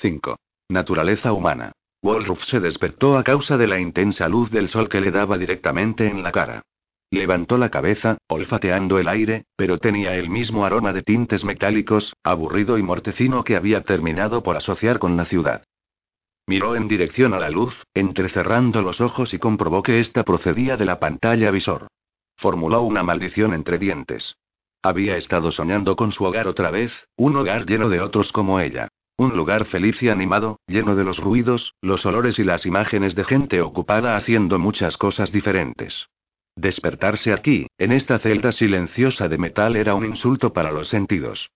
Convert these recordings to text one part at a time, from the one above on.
5. Naturaleza humana. Wolruf se despertó a causa de la intensa luz del sol que le daba directamente en la cara. Levantó la cabeza, olfateando el aire, pero tenía el mismo aroma de tintes metálicos, aburrido y mortecino que había terminado por asociar con la ciudad. Miró en dirección a la luz, entrecerrando los ojos y comprobó que ésta procedía de la pantalla visor. Formuló una maldición entre dientes. Había estado soñando con su hogar otra vez, un hogar lleno de otros como ella. Un lugar feliz y animado, lleno de los ruidos, los olores y las imágenes de gente ocupada haciendo muchas cosas diferentes. Despertarse aquí, en esta celda silenciosa de metal, era un insulto para los sentidos.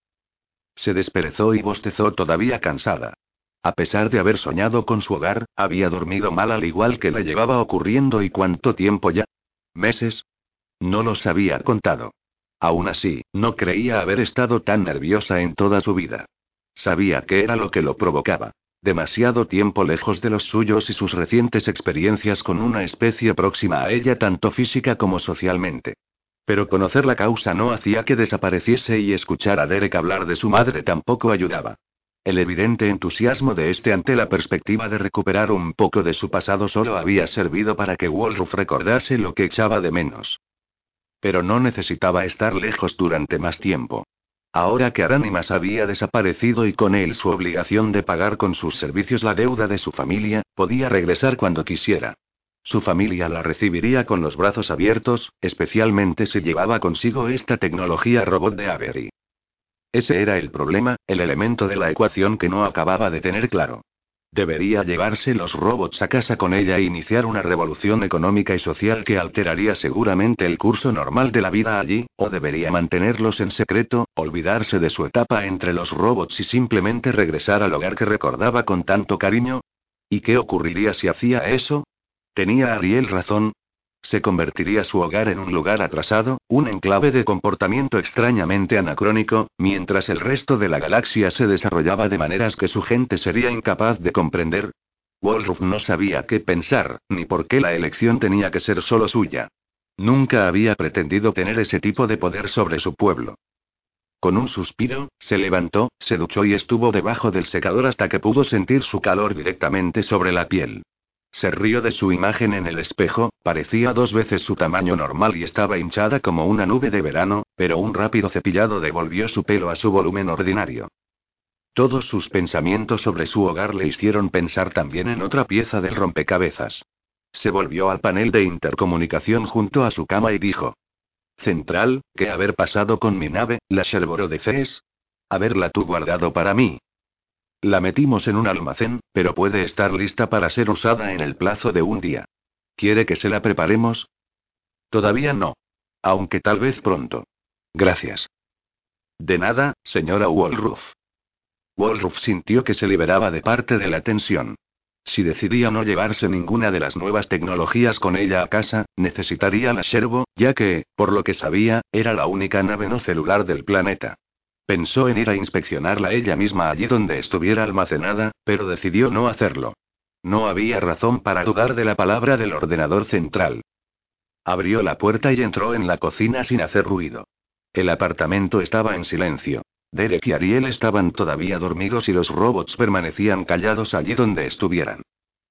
Se desperezó y bostezó todavía cansada. A pesar de haber soñado con su hogar, había dormido mal al igual que le llevaba ocurriendo y cuánto tiempo ya. ¿Meses? No los había contado. Aún así, no creía haber estado tan nerviosa en toda su vida. Sabía que era lo que lo provocaba. Demasiado tiempo lejos de los suyos y sus recientes experiencias con una especie próxima a ella tanto física como socialmente. Pero conocer la causa no hacía que desapareciese y escuchar a Derek hablar de su madre tampoco ayudaba. El evidente entusiasmo de este ante la perspectiva de recuperar un poco de su pasado solo había servido para que Wolruf recordase lo que echaba de menos. Pero no necesitaba estar lejos durante más tiempo. Ahora que Aránimas había desaparecido y con él su obligación de pagar con sus servicios la deuda de su familia, podía regresar cuando quisiera. Su familia la recibiría con los brazos abiertos, especialmente si llevaba consigo esta tecnología robot de Avery. Ese era el problema, el elemento de la ecuación que no acababa de tener claro. Debería llevarse los robots a casa con ella e iniciar una revolución económica y social que alteraría seguramente el curso normal de la vida allí, o debería mantenerlos en secreto, olvidarse de su etapa entre los robots y simplemente regresar al hogar que recordaba con tanto cariño. ¿Y qué ocurriría si hacía eso? ¿Tenía Ariel razón? Se convertiría su hogar en un lugar atrasado, un enclave de comportamiento extrañamente anacrónico, mientras el resto de la galaxia se desarrollaba de maneras que su gente sería incapaz de comprender. Wolruf no sabía qué pensar, ni por qué la elección tenía que ser solo suya. Nunca había pretendido tener ese tipo de poder sobre su pueblo. Con un suspiro, se levantó, se duchó y estuvo debajo del secador hasta que pudo sentir su calor directamente sobre la piel. Se rió de su imagen en el espejo, parecía dos veces su tamaño normal y estaba hinchada como una nube de verano, pero un rápido cepillado devolvió su pelo a su volumen ordinario. Todos sus pensamientos sobre su hogar le hicieron pensar también en otra pieza del rompecabezas. Se volvió al panel de intercomunicación junto a su cama y dijo. Central, ¿qué haber pasado con mi nave, la Shelboro? Haberla tú guardado para mí, la metimos en un almacén, pero puede estar lista para ser usada en el plazo de un día. ¿Quiere que se la preparemos? Todavía no. Aunque tal vez pronto. Gracias. De nada, señora Wolruf. Wolruf sintió que se liberaba de parte de la tensión. Si decidía no llevarse ninguna de las nuevas tecnologías con ella a casa, necesitaría la Sherbo, ya que, por lo que sabía, era la única nave no celular del planeta. Pensó en ir a inspeccionarla ella misma allí donde estuviera almacenada, pero decidió no hacerlo. No había razón para dudar de la palabra del ordenador central. Abrió la puerta y entró en la cocina sin hacer ruido. El apartamento estaba en silencio. Derek y Ariel estaban todavía dormidos y los robots permanecían callados allí donde estuvieran.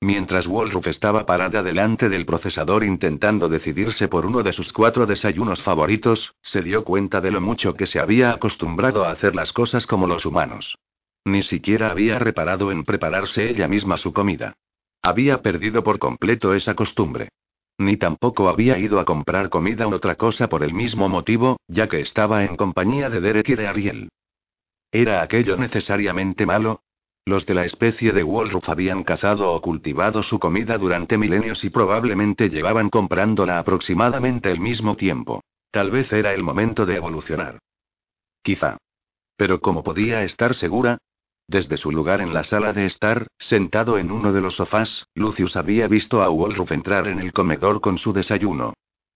Mientras Wolruf estaba parada delante del procesador intentando decidirse por uno de sus cuatro desayunos favoritos, se dio cuenta de lo mucho que se había acostumbrado a hacer las cosas como los humanos. Ni siquiera había reparado en prepararse ella misma su comida. Había perdido por completo esa costumbre. Ni tampoco había ido a comprar comida o otra cosa por el mismo motivo, ya que estaba en compañía de Derek y de Ariel. ¿Era aquello necesariamente malo? Los de la especie de Wolruf habían cazado o cultivado su comida durante milenios y probablemente llevaban comprándola aproximadamente el mismo tiempo. Tal vez era el momento de evolucionar. Quizá. Pero ¿cómo podía estar segura? Desde su lugar en la sala de estar, sentado en uno de los sofás, Lucius había visto a Wolruf entrar en el comedor con su desayuno.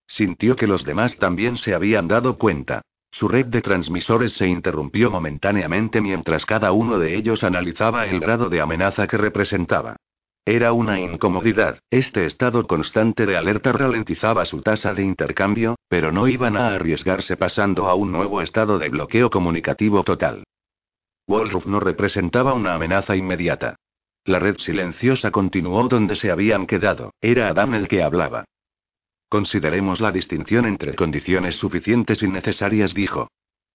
Sintió que los demás también se habían dado cuenta. Su red de transmisores se interrumpió momentáneamente mientras cada uno de ellos analizaba el grado de amenaza que representaba. Era una incomodidad, este estado constante de alerta ralentizaba su tasa de intercambio, pero no iban a arriesgarse pasando a un nuevo estado de bloqueo comunicativo total. Wolruf no representaba una amenaza inmediata. La red silenciosa continuó donde se habían quedado, era Adam el que hablaba. Consideremos la distinción entre condiciones suficientes y necesarias, dijo.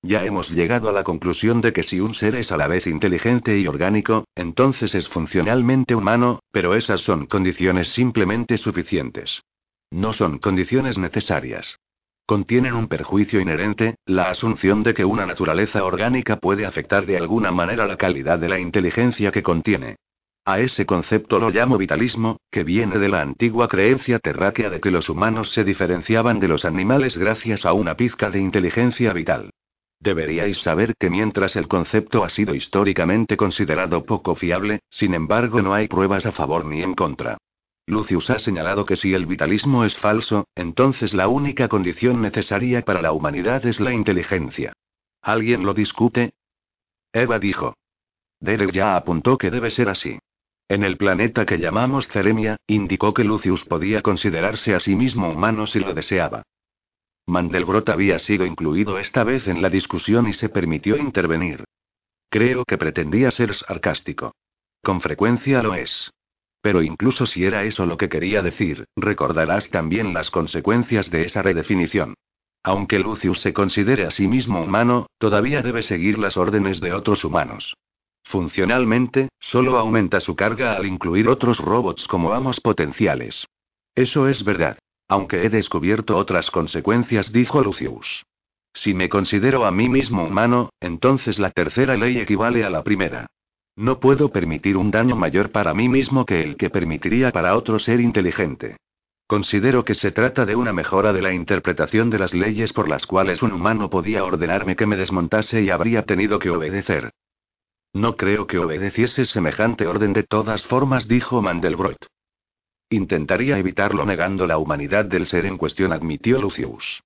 Ya hemos llegado a la conclusión de que si un ser es a la vez inteligente y orgánico, entonces es funcionalmente humano, pero esas son condiciones simplemente suficientes. No son condiciones necesarias. Contienen un perjuicio inherente, la asunción de que una naturaleza orgánica puede afectar de alguna manera la calidad de la inteligencia que contiene. A ese concepto lo llamo vitalismo, que viene de la antigua creencia terráquea de que los humanos se diferenciaban de los animales gracias a una pizca de inteligencia vital. Deberíais saber que mientras el concepto ha sido históricamente considerado poco fiable, sin embargo no hay pruebas a favor ni en contra. Lucius ha señalado que si el vitalismo es falso, entonces la única condición necesaria para la humanidad es la inteligencia. ¿Alguien lo discute? Eva dijo. Derek ya apuntó que debe ser así. En el planeta que llamamos Ceremia, indicó que Lucius podía considerarse a sí mismo humano si lo deseaba. Mandelbrot había sido incluido esta vez en la discusión y se permitió intervenir. Creo que pretendía ser sarcástico. Con frecuencia lo es. Pero incluso si era eso lo que quería decir, recordarás también las consecuencias de esa redefinición. Aunque Lucius se considere a sí mismo humano, todavía debe seguir las órdenes de otros humanos. Funcionalmente, solo aumenta su carga al incluir otros robots como amos potenciales. Eso es verdad. Aunque he descubierto otras consecuencias, dijo Lucius. Si me considero a mí mismo humano, entonces la tercera ley equivale a la primera. No puedo permitir un daño mayor para mí mismo que el que permitiría para otro ser inteligente. Considero que se trata de una mejora de la interpretación de las leyes por las cuales un humano podía ordenarme que me desmontase y habría tenido que obedecer. No creo que obedeciese semejante orden de todas formas, dijo Mandelbrot. Intentaría evitarlo negando la humanidad del ser en cuestión, admitió Lucius.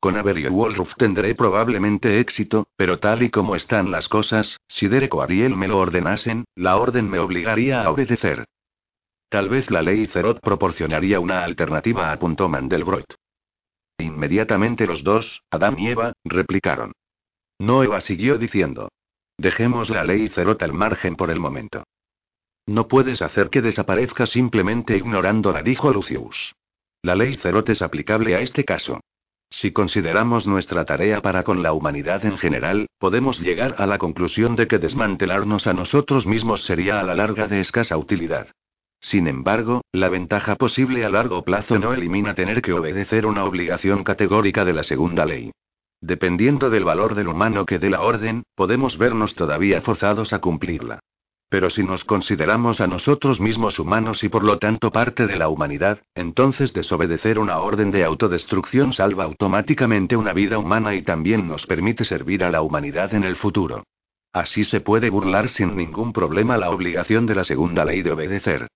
Con Avery Wolruf tendré probablemente éxito, pero tal y como están las cosas, si Derek o Ariel me lo ordenasen, la orden me obligaría a obedecer. Tal vez la ley Cerot proporcionaría una alternativa, apuntó Mandelbrot. Inmediatamente los dos, Adam y Eva, replicaron. No Eva siguió diciendo. Dejemos la ley Cerot al margen por el momento. No puedes hacer que desaparezca simplemente ignorándola, dijo Lucius. La ley Cerot es aplicable a este caso. Si consideramos nuestra tarea para con la humanidad en general, podemos llegar a la conclusión de que desmantelarnos a nosotros mismos sería a la larga de escasa utilidad. Sin embargo, la ventaja posible a largo plazo no elimina tener que obedecer una obligación categórica de la segunda ley. Dependiendo del valor del humano que dé la orden, podemos vernos todavía forzados a cumplirla. Pero si nos consideramos a nosotros mismos humanos y por lo tanto parte de la humanidad, entonces desobedecer una orden de autodestrucción salva automáticamente una vida humana y también nos permite servir a la humanidad en el futuro. Así se puede burlar sin ningún problema la obligación de la segunda ley de obedecer.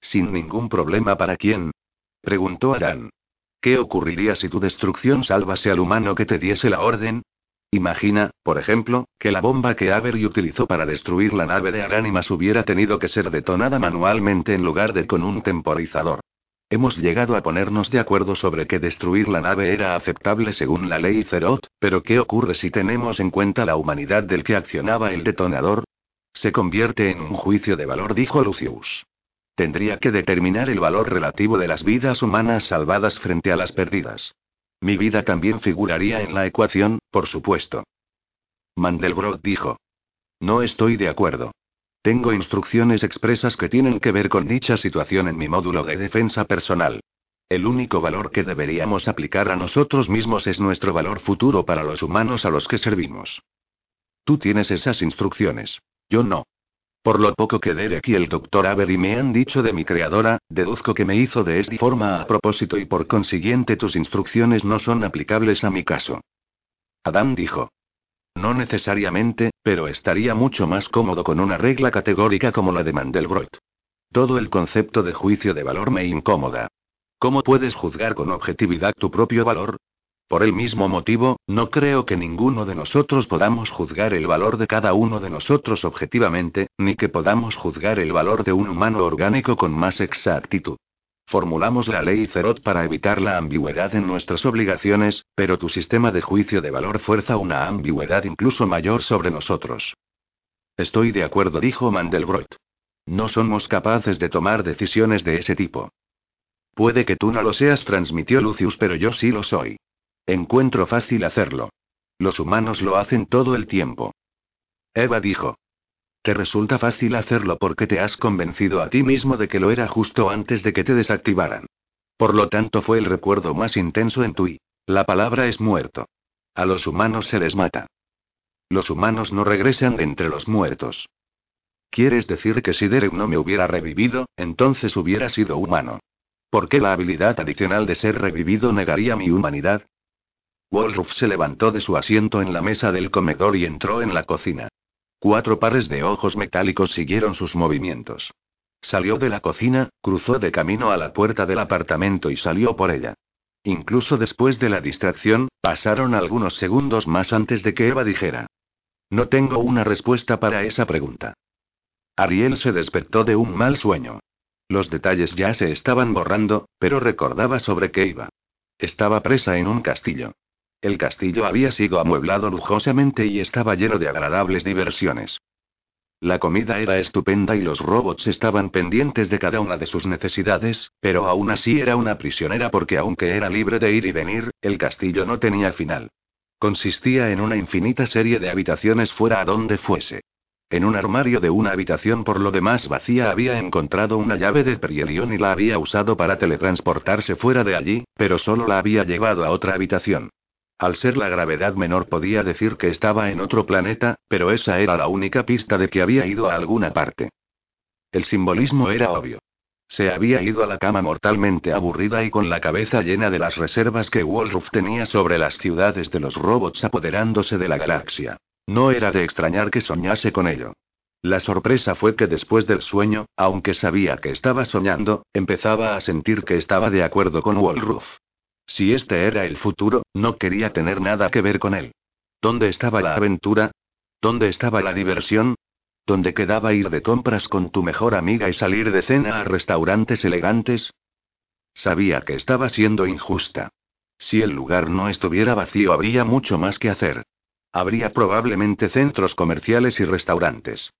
¿Sin ningún problema para quién? preguntó Arán. ¿Qué ocurriría si tu destrucción salvase al humano que te diese la orden? Imagina, por ejemplo, que la bomba que Avery utilizó para destruir la nave de Aránimas hubiera tenido que ser detonada manualmente en lugar de con un temporizador. Hemos llegado a ponernos de acuerdo sobre que destruir la nave era aceptable según la ley Cerot, pero ¿qué ocurre si tenemos en cuenta la humanidad del que accionaba el detonador? Se convierte en un juicio de valor, dijo Lucius. Tendría que determinar el valor relativo de las vidas humanas salvadas frente a las perdidas. Mi vida también figuraría en la ecuación, por supuesto. Mandelbrot dijo. No estoy de acuerdo. Tengo instrucciones expresas que tienen que ver con dicha situación en mi módulo de defensa personal. El único valor que deberíamos aplicar a nosotros mismos es nuestro valor futuro para los humanos a los que servimos. Tú tienes esas instrucciones. Yo no. Por lo poco que Derek y el Dr. Avery me han dicho de mi creadora, deduzco que me hizo de esta forma a propósito y por consiguiente tus instrucciones no son aplicables a mi caso. Adam dijo. No necesariamente, pero estaría mucho más cómodo con una regla categórica como la de Mandelbrot. Todo el concepto de juicio de valor me incomoda. ¿Cómo puedes juzgar con objetividad tu propio valor? Por el mismo motivo, no creo que ninguno de nosotros podamos juzgar el valor de cada uno de nosotros objetivamente, ni que podamos juzgar el valor de un humano orgánico con más exactitud. Formulamos la ley Cerot para evitar la ambigüedad en nuestras obligaciones, pero tu sistema de juicio de valor fuerza una ambigüedad incluso mayor sobre nosotros. Estoy de acuerdo, dijo Mandelbrot. No somos capaces de tomar decisiones de ese tipo. Puede que tú no lo seas, transmitió Lucius, pero yo sí lo soy. Encuentro fácil hacerlo. Los humanos lo hacen todo el tiempo. Eva dijo. Te resulta fácil hacerlo porque te has convencido a ti mismo de que lo era justo antes de que te desactivaran. Por lo tanto fue el recuerdo más intenso en tu y. La palabra es muerto. A los humanos se les mata. Los humanos no regresan entre los muertos. ¿Quieres decir que si Derek no me hubiera revivido, entonces hubiera sido humano? ¿Por qué la habilidad adicional de ser revivido negaría mi humanidad? Wolruf se levantó de su asiento en la mesa del comedor y entró en la cocina. Cuatro pares de ojos metálicos siguieron sus movimientos. Salió de la cocina, cruzó de camino a la puerta del apartamento y salió por ella. Incluso después de la distracción, pasaron algunos segundos más antes de que Eva dijera. No tengo una respuesta para esa pregunta. Ariel se despertó de un mal sueño. Los detalles ya se estaban borrando, pero recordaba sobre qué iba. Estaba presa en un castillo. El castillo había sido amueblado lujosamente y estaba lleno de agradables diversiones. La comida era estupenda y los robots estaban pendientes de cada una de sus necesidades, pero aún así era una prisionera porque aunque era libre de ir y venir, el castillo no tenía final. Consistía en una infinita serie de habitaciones fuera a donde fuese. En un armario de una habitación por lo demás vacía había encontrado una llave de Perielion y la había usado para teletransportarse fuera de allí, pero solo la había llevado a otra habitación. Al ser la gravedad menor podía decir que estaba en otro planeta, pero esa era la única pista de que había ido a alguna parte. El simbolismo era obvio. Se había ido a la cama mortalmente aburrida y con la cabeza llena de las reservas que Wolruf tenía sobre las ciudades de los robots apoderándose de la galaxia. No era de extrañar que soñase con ello. La sorpresa fue que después del sueño, aunque sabía que estaba soñando, empezaba a sentir que estaba de acuerdo con Wolruf. Si este era el futuro, no quería tener nada que ver con él. ¿Dónde estaba la aventura? ¿Dónde estaba la diversión? ¿Dónde quedaba ir de compras con tu mejor amiga y salir de cena a restaurantes elegantes? Sabía que estaba siendo injusta. Si el lugar no estuviera vacío habría mucho más que hacer. Habría probablemente centros comerciales y restaurantes.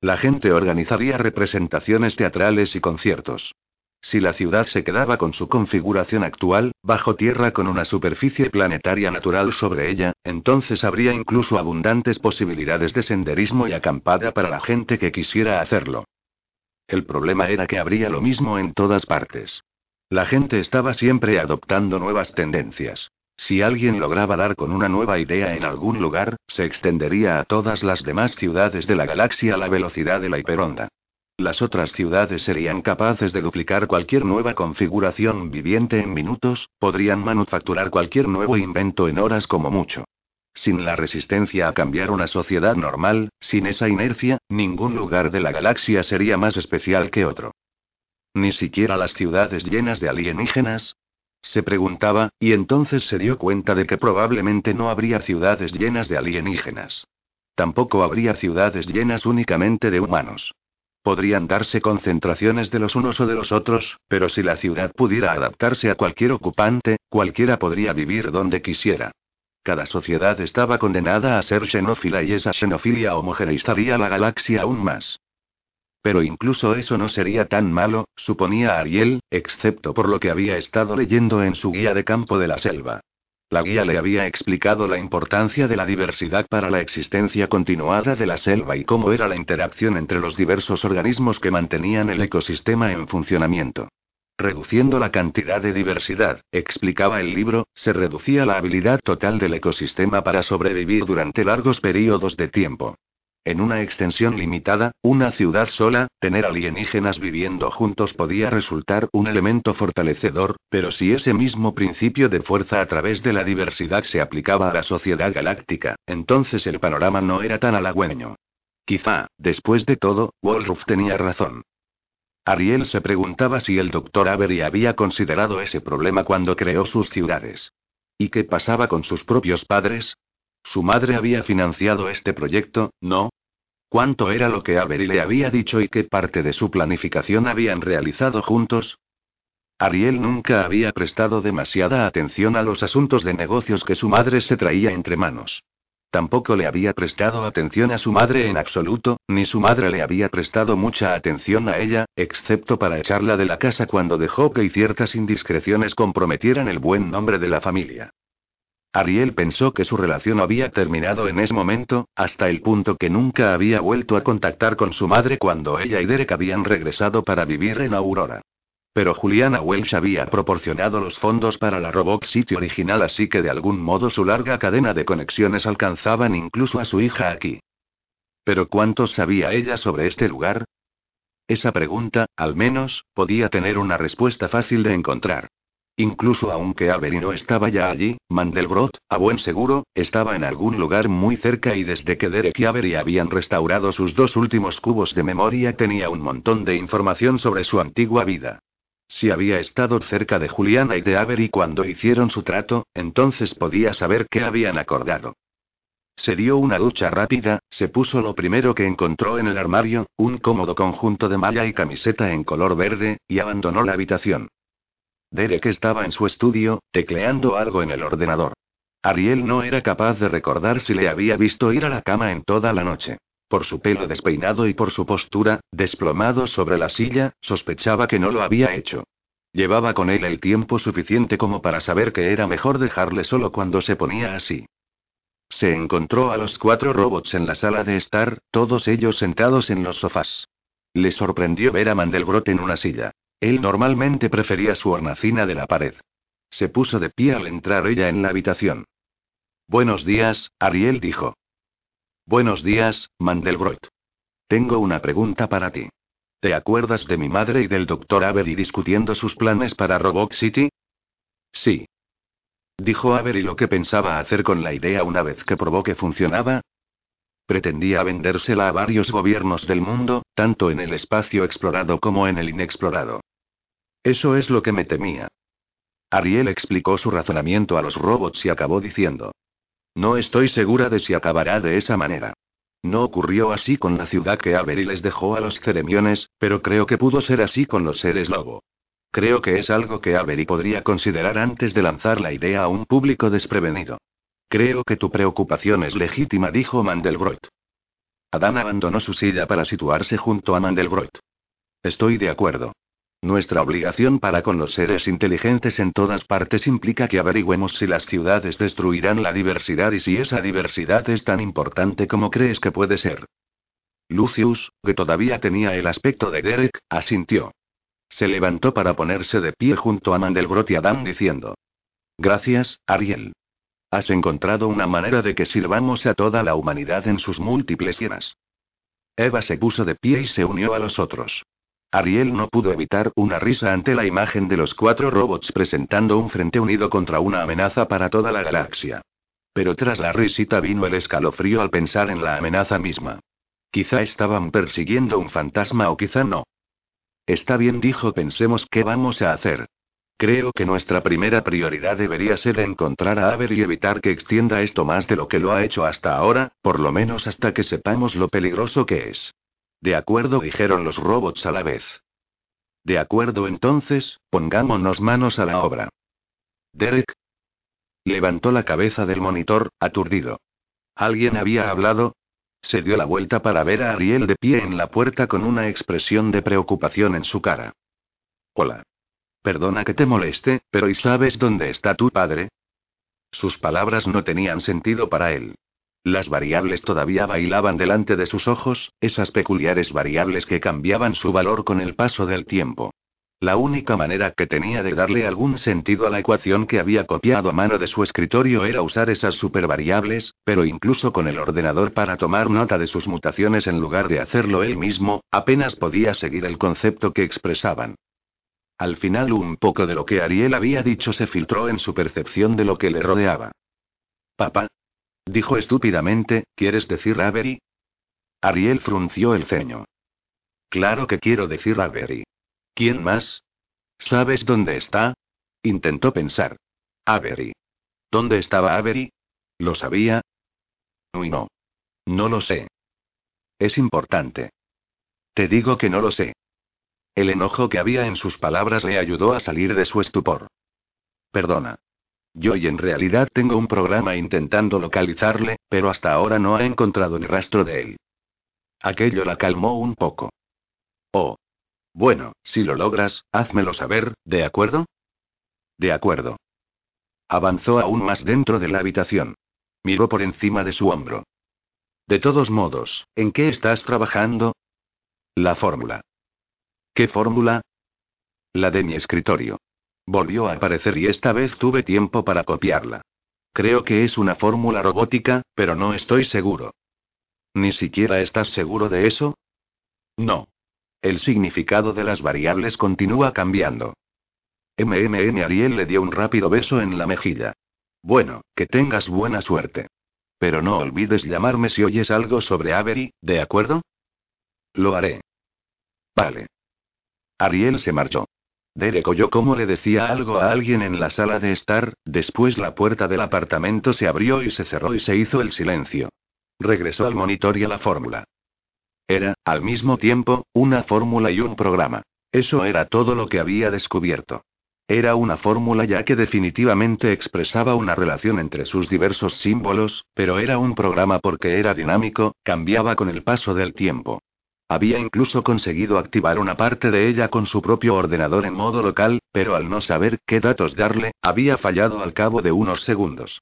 La gente organizaría representaciones teatrales y conciertos. Si la ciudad se quedaba con su configuración actual, bajo tierra con una superficie planetaria natural sobre ella, entonces habría incluso abundantes posibilidades de senderismo y acampada para la gente que quisiera hacerlo. El problema era que habría lo mismo en todas partes. La gente estaba siempre adoptando nuevas tendencias. Si alguien lograba dar con una nueva idea en algún lugar, se extendería a todas las demás ciudades de la galaxia a la velocidad de la hiperonda. Las otras ciudades serían capaces de duplicar cualquier nueva configuración viviente en minutos, podrían manufacturar cualquier nuevo invento en horas como mucho. Sin la resistencia a cambiar una sociedad normal, sin esa inercia, ningún lugar de la galaxia sería más especial que otro. Ni siquiera las ciudades llenas de alienígenas. Se preguntaba, y entonces se dio cuenta de que probablemente no habría ciudades llenas de alienígenas. Tampoco habría ciudades llenas únicamente de humanos. Podrían darse concentraciones de los unos o de los otros, pero si la ciudad pudiera adaptarse a cualquier ocupante, cualquiera podría vivir donde quisiera. Cada sociedad estaba condenada a ser xenófila y esa xenofilia homogeneizaría la galaxia aún más. Pero incluso eso no sería tan malo, suponía Ariel, excepto por lo que había estado leyendo en su guía de campo de la selva. La guía le había explicado la importancia de la diversidad para la existencia continuada de la selva y cómo era la interacción entre los diversos organismos que mantenían el ecosistema en funcionamiento. Reduciendo la cantidad de diversidad, explicaba el libro, se reducía la habilidad total del ecosistema para sobrevivir durante largos periodos de tiempo. En una extensión limitada, una ciudad sola, tener alienígenas viviendo juntos podía resultar un elemento fortalecedor, pero si ese mismo principio de fuerza a través de la diversidad se aplicaba a la sociedad galáctica, entonces el panorama no era tan halagüeño. Quizá, después de todo, Wolruf tenía razón. Ariel se preguntaba si el doctor Avery había considerado ese problema cuando creó sus ciudades. ¿Y qué pasaba con sus propios padres? Su madre había financiado este proyecto, ¿no? ¿Cuánto era lo que Avery le había dicho y qué parte de su planificación habían realizado juntos? Ariel nunca había prestado demasiada atención a los asuntos de negocios que su madre se traía entre manos. Tampoco le había prestado atención a su madre en absoluto, ni su madre le había prestado mucha atención a ella, excepto para echarla de la casa cuando dejó que ciertas indiscreciones comprometieran el buen nombre de la familia. Ariel pensó que su relación había terminado en ese momento, hasta el punto que nunca había vuelto a contactar con su madre cuando ella y Derek habían regresado para vivir en Aurora. Pero Juliana Welsh había proporcionado los fondos para la Robot City original, así que de algún modo su larga cadena de conexiones alcanzaban incluso a su hija aquí. Pero ¿cuánto sabía ella sobre este lugar? Esa pregunta, al menos, podía tener una respuesta fácil de encontrar. Incluso aunque Avery no estaba ya allí, Mandelbrot, a buen seguro, estaba en algún lugar muy cerca y desde que Derek y Avery habían restaurado sus dos últimos cubos de memoria tenía un montón de información sobre su antigua vida. Si había estado cerca de Juliana y de Avery cuando hicieron su trato, entonces podía saber qué habían acordado. Se dio una ducha rápida, se puso lo primero que encontró en el armario, un cómodo conjunto de malla y camiseta en color verde, y abandonó la habitación. Derek estaba en su estudio, tecleando algo en el ordenador. Ariel no era capaz de recordar si le había visto ir a la cama en toda la noche. Por su pelo despeinado y por su postura, desplomado sobre la silla, sospechaba que no lo había hecho. Llevaba con él el tiempo suficiente como para saber que era mejor dejarle solo cuando se ponía así. Se encontró a los cuatro robots en la sala de estar, todos ellos sentados en los sofás. Le sorprendió ver a Mandelbrot en una silla. Él normalmente prefería su hornacina de la pared. Se puso de pie al entrar ella en la habitación. Buenos días, Ariel dijo. Buenos días, Mandelbrot. Tengo una pregunta para ti. ¿Te acuerdas de mi madre y del doctor Avery discutiendo sus planes para Robot City? Sí. Dijo Avery lo que pensaba hacer con la idea una vez que probó que funcionaba. Pretendía vendérsela a varios gobiernos del mundo, tanto en el espacio explorado como en el inexplorado. Eso es lo que me temía. Ariel explicó su razonamiento a los robots y acabó diciendo. No estoy segura de si acabará de esa manera. No ocurrió así con la ciudad que Avery les dejó a los ceremiones, pero creo que pudo ser así con los seres lobo. Creo que es algo que Avery podría considerar antes de lanzar la idea a un público desprevenido. Creo que tu preocupación es legítima, dijo Mandelbrot. Adán abandonó su silla para situarse junto a Mandelbrot. Estoy de acuerdo. Nuestra obligación para con los seres inteligentes en todas partes implica que averigüemos si las ciudades destruirán la diversidad y si esa diversidad es tan importante como crees que puede ser. Lucius, que todavía tenía el aspecto de Derek, asintió. Se levantó para ponerse de pie junto a Mandelbrot y Adam diciendo. Gracias, Ariel. Has encontrado una manera de que sirvamos a toda la humanidad en sus múltiples llenas. Eva se puso de pie y se unió a los otros. Ariel no pudo evitar una risa ante la imagen de los cuatro robots presentando un frente unido contra una amenaza para toda la galaxia. Pero tras la risita vino el escalofrío al pensar en la amenaza misma. Quizá estaban persiguiendo un fantasma o quizá no. Está bien, dijo, pensemos qué vamos a hacer. Creo que nuestra primera prioridad debería ser encontrar a Aver y evitar que extienda esto más de lo que lo ha hecho hasta ahora, por lo menos hasta que sepamos lo peligroso que es. De acuerdo, dijeron los robots a la vez. De acuerdo, entonces, pongámonos manos a la obra. Derek. Levantó la cabeza del monitor, aturdido. ¿Alguien había hablado? Se dio la vuelta para ver a Ariel de pie en la puerta con una expresión de preocupación en su cara. Hola. Perdona que te moleste, pero ¿y sabes dónde está tu padre? Sus palabras no tenían sentido para él. Las variables todavía bailaban delante de sus ojos, esas peculiares variables que cambiaban su valor con el paso del tiempo. La única manera que tenía de darle algún sentido a la ecuación que había copiado a mano de su escritorio era usar esas supervariables, pero incluso con el ordenador para tomar nota de sus mutaciones en lugar de hacerlo él mismo, apenas podía seguir el concepto que expresaban. Al final un poco de lo que Ariel había dicho se filtró en su percepción de lo que le rodeaba. Papá, Dijo estúpidamente, ¿quieres decir Avery? Ariel frunció el ceño. Claro que quiero decir Avery. ¿Quién más? ¿Sabes dónde está? Intentó pensar. Avery. ¿Dónde estaba Avery? ¿Lo sabía? Uy, no. No lo sé. Es importante. Te digo que no lo sé. El enojo que había en sus palabras le ayudó a salir de su estupor. Perdona. yo y en realidad tengo un programa intentando localizarle, pero hasta ahora no ha encontrado ni rastro de él. Aquello la calmó un poco. Oh. Bueno, si lo logras, házmelo saber, ¿de acuerdo? De acuerdo. Avanzó aún más dentro de la habitación. Miró por encima de su hombro. De todos modos, ¿en qué estás trabajando? La fórmula. ¿Qué fórmula? La de mi escritorio. Volvió a aparecer y esta vez tuve tiempo para copiarla. Creo que es una fórmula robótica, pero no estoy seguro. ¿Ni siquiera estás seguro de eso? No. El significado de las variables continúa cambiando. MMM Ariel le dio un rápido beso en la mejilla. Bueno, que tengas buena suerte. Pero no olvides llamarme si oyes algo sobre Avery, ¿de acuerdo? Lo haré. Vale. Ariel se marchó. Derek oyó cómo le decía algo a alguien en la sala de estar, después la puerta del apartamento se abrió y se cerró y se hizo el silencio. Regresó al monitor y a la fórmula. Era, al mismo tiempo, una fórmula y un programa. Eso era todo lo que había descubierto. Era una fórmula ya que definitivamente expresaba una relación entre sus diversos símbolos, pero era un programa porque era dinámico, cambiaba con el paso del tiempo. Había incluso conseguido activar una parte de ella con su propio ordenador en modo local, pero al no saber qué datos darle, había fallado al cabo de unos segundos.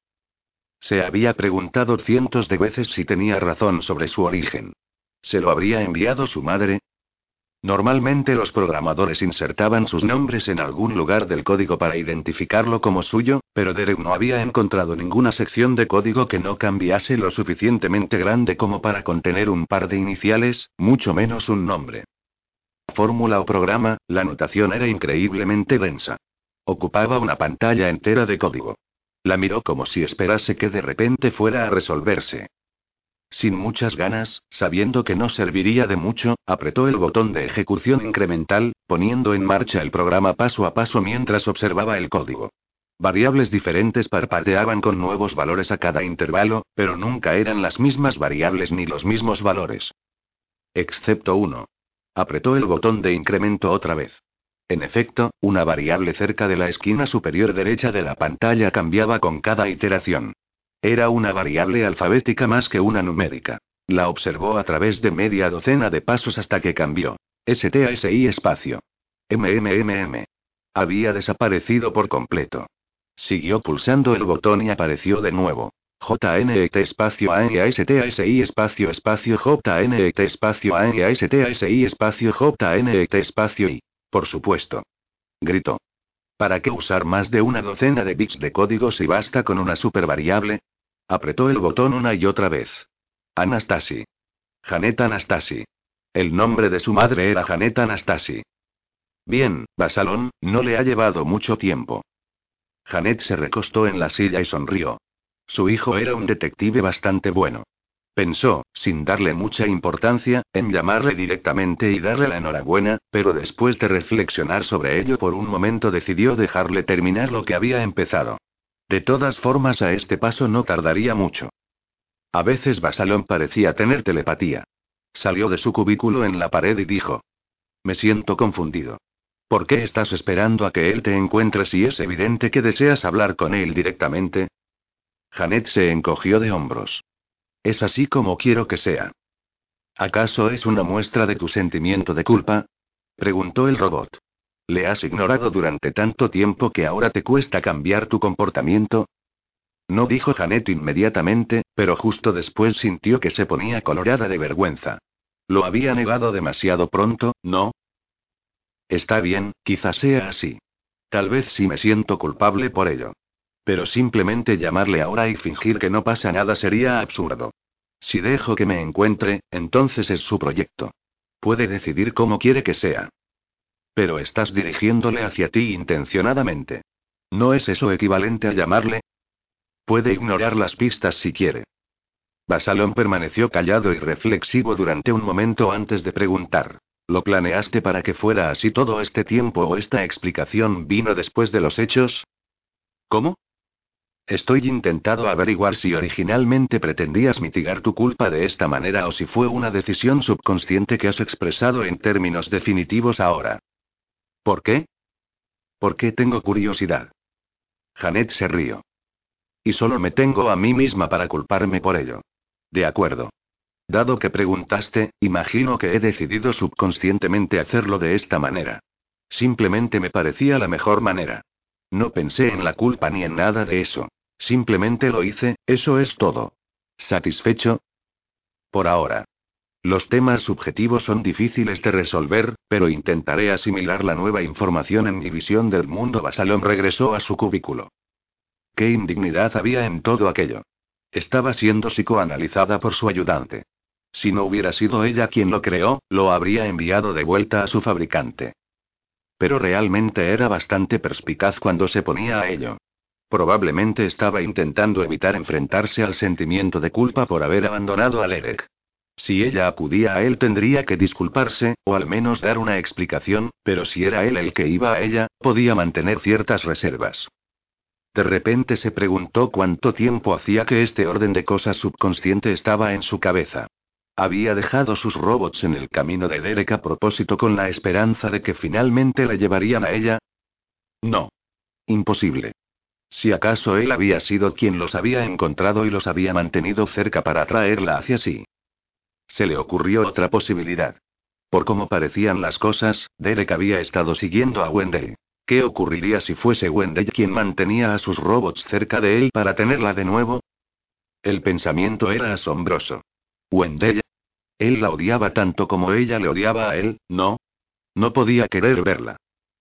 Se había preguntado cientos de veces si tenía razón sobre su origen. ¿Se lo habría enviado su madre? Normalmente los programadores insertaban sus nombres en algún lugar del código para identificarlo como suyo, pero Derek no había encontrado ninguna sección de código que no cambiase lo suficientemente grande como para contener un par de iniciales, mucho menos un nombre. Fórmula o programa, la notación era increíblemente densa. Ocupaba una pantalla entera de código. La miró como si esperase que de repente fuera a resolverse. Sin muchas ganas, sabiendo que no serviría de mucho, apretó el botón de ejecución incremental, poniendo en marcha el programa paso a paso mientras observaba el código. Variables diferentes parpadeaban con nuevos valores a cada intervalo, pero nunca eran las mismas variables ni los mismos valores. Excepto uno. Apretó el botón de incremento otra vez. En efecto, una variable cerca de la esquina superior derecha de la pantalla cambiaba con cada iteración. Era una variable alfabética más que una numérica. La observó a través de media docena de pasos hasta que cambió. STASI espacio. MMMM. Había desaparecido por completo. Siguió pulsando el botón y apareció de nuevo. JNET espacio ANSTASI espacio espacio JNET espacio ANSTASI espacio JNET espacio I. Por supuesto. Gritó. ¿Para qué usar más de una docena de bits de código si basta con una supervariable? Apretó el botón una y otra vez. Anastasi. Janet Anastasi. El nombre de su madre era Janet Anastasi. Bien, Basalón, no le ha llevado mucho tiempo. Janet se recostó en la silla y sonrió. Su hijo era un detective bastante bueno. Pensó, sin darle mucha importancia, en llamarle directamente y darle la enhorabuena, pero después de reflexionar sobre ello por un momento decidió dejarle terminar lo que había empezado. De todas formas, a este paso no tardaría mucho. A veces Basalón parecía tener telepatía. Salió de su cubículo en la pared y dijo: Me siento confundido. ¿Por qué estás esperando a que él te encuentre si es evidente que deseas hablar con él directamente? Janet se encogió de hombros. Es así como quiero que sea. ¿Acaso es una muestra de tu sentimiento de culpa? preguntó el robot. ¿Le has ignorado durante tanto tiempo que ahora te cuesta cambiar tu comportamiento? No dijo Janet inmediatamente, pero justo después sintió que se ponía colorada de vergüenza. Lo había negado demasiado pronto, ¿no? Está bien, quizás sea así. Tal vez sí me siento culpable por ello. Pero simplemente llamarle ahora y fingir que no pasa nada sería absurdo. Si dejo que me encuentre, entonces es su proyecto. Puede decidir cómo quiere que sea. Pero estás dirigiéndole hacia ti intencionadamente. ¿No es eso equivalente a llamarle? Puede ignorar las pistas si quiere. Basalón permaneció callado y reflexivo durante un momento antes de preguntar. ¿Lo planeaste para que fuera así todo este tiempo o esta explicación vino después de los hechos? ¿Cómo? Estoy intentado averiguar si originalmente pretendías mitigar tu culpa de esta manera o si fue una decisión subconsciente que has expresado en términos definitivos ahora. ¿Por qué? Porque tengo curiosidad. Janet se rió. Y solo me tengo a mí misma para culparme por ello. De acuerdo. Dado que preguntaste, imagino que he decidido subconscientemente hacerlo de esta manera. Simplemente me parecía la mejor manera. No pensé en la culpa ni en nada de eso. Simplemente lo hice, eso es todo. ¿Satisfecho? Por ahora. Los temas subjetivos son difíciles de resolver, pero intentaré asimilar la nueva información en mi visión del mundo. Basalón regresó a su cubículo. Qué indignidad había en todo aquello. Estaba siendo psicoanalizada por su ayudante. Si no hubiera sido ella quien lo creó, lo habría enviado de vuelta a su fabricante. Pero realmente era bastante perspicaz cuando se ponía a ello. Probablemente estaba intentando evitar enfrentarse al sentimiento de culpa por haber abandonado a Lerek. Si ella acudía a él tendría que disculparse, o al menos dar una explicación, pero si era él el que iba a ella, podía mantener ciertas reservas. De repente se preguntó cuánto tiempo hacía que este orden de cosas subconsciente estaba en su cabeza. Había dejado sus robots en el camino de Derek a propósito con la esperanza de que finalmente la llevarían a ella. No. Imposible. Si acaso él había sido quien los había encontrado y los había mantenido cerca para atraerla hacia sí. Se le ocurrió otra posibilidad. Por cómo parecían las cosas, Derek había estado siguiendo a Wendell. ¿Qué ocurriría si fuese Wendell quien mantenía a sus robots cerca de él para tenerla de nuevo? El pensamiento era asombroso. Wendell, él la odiaba tanto como ella le odiaba a él, ¿no? No podía querer verla.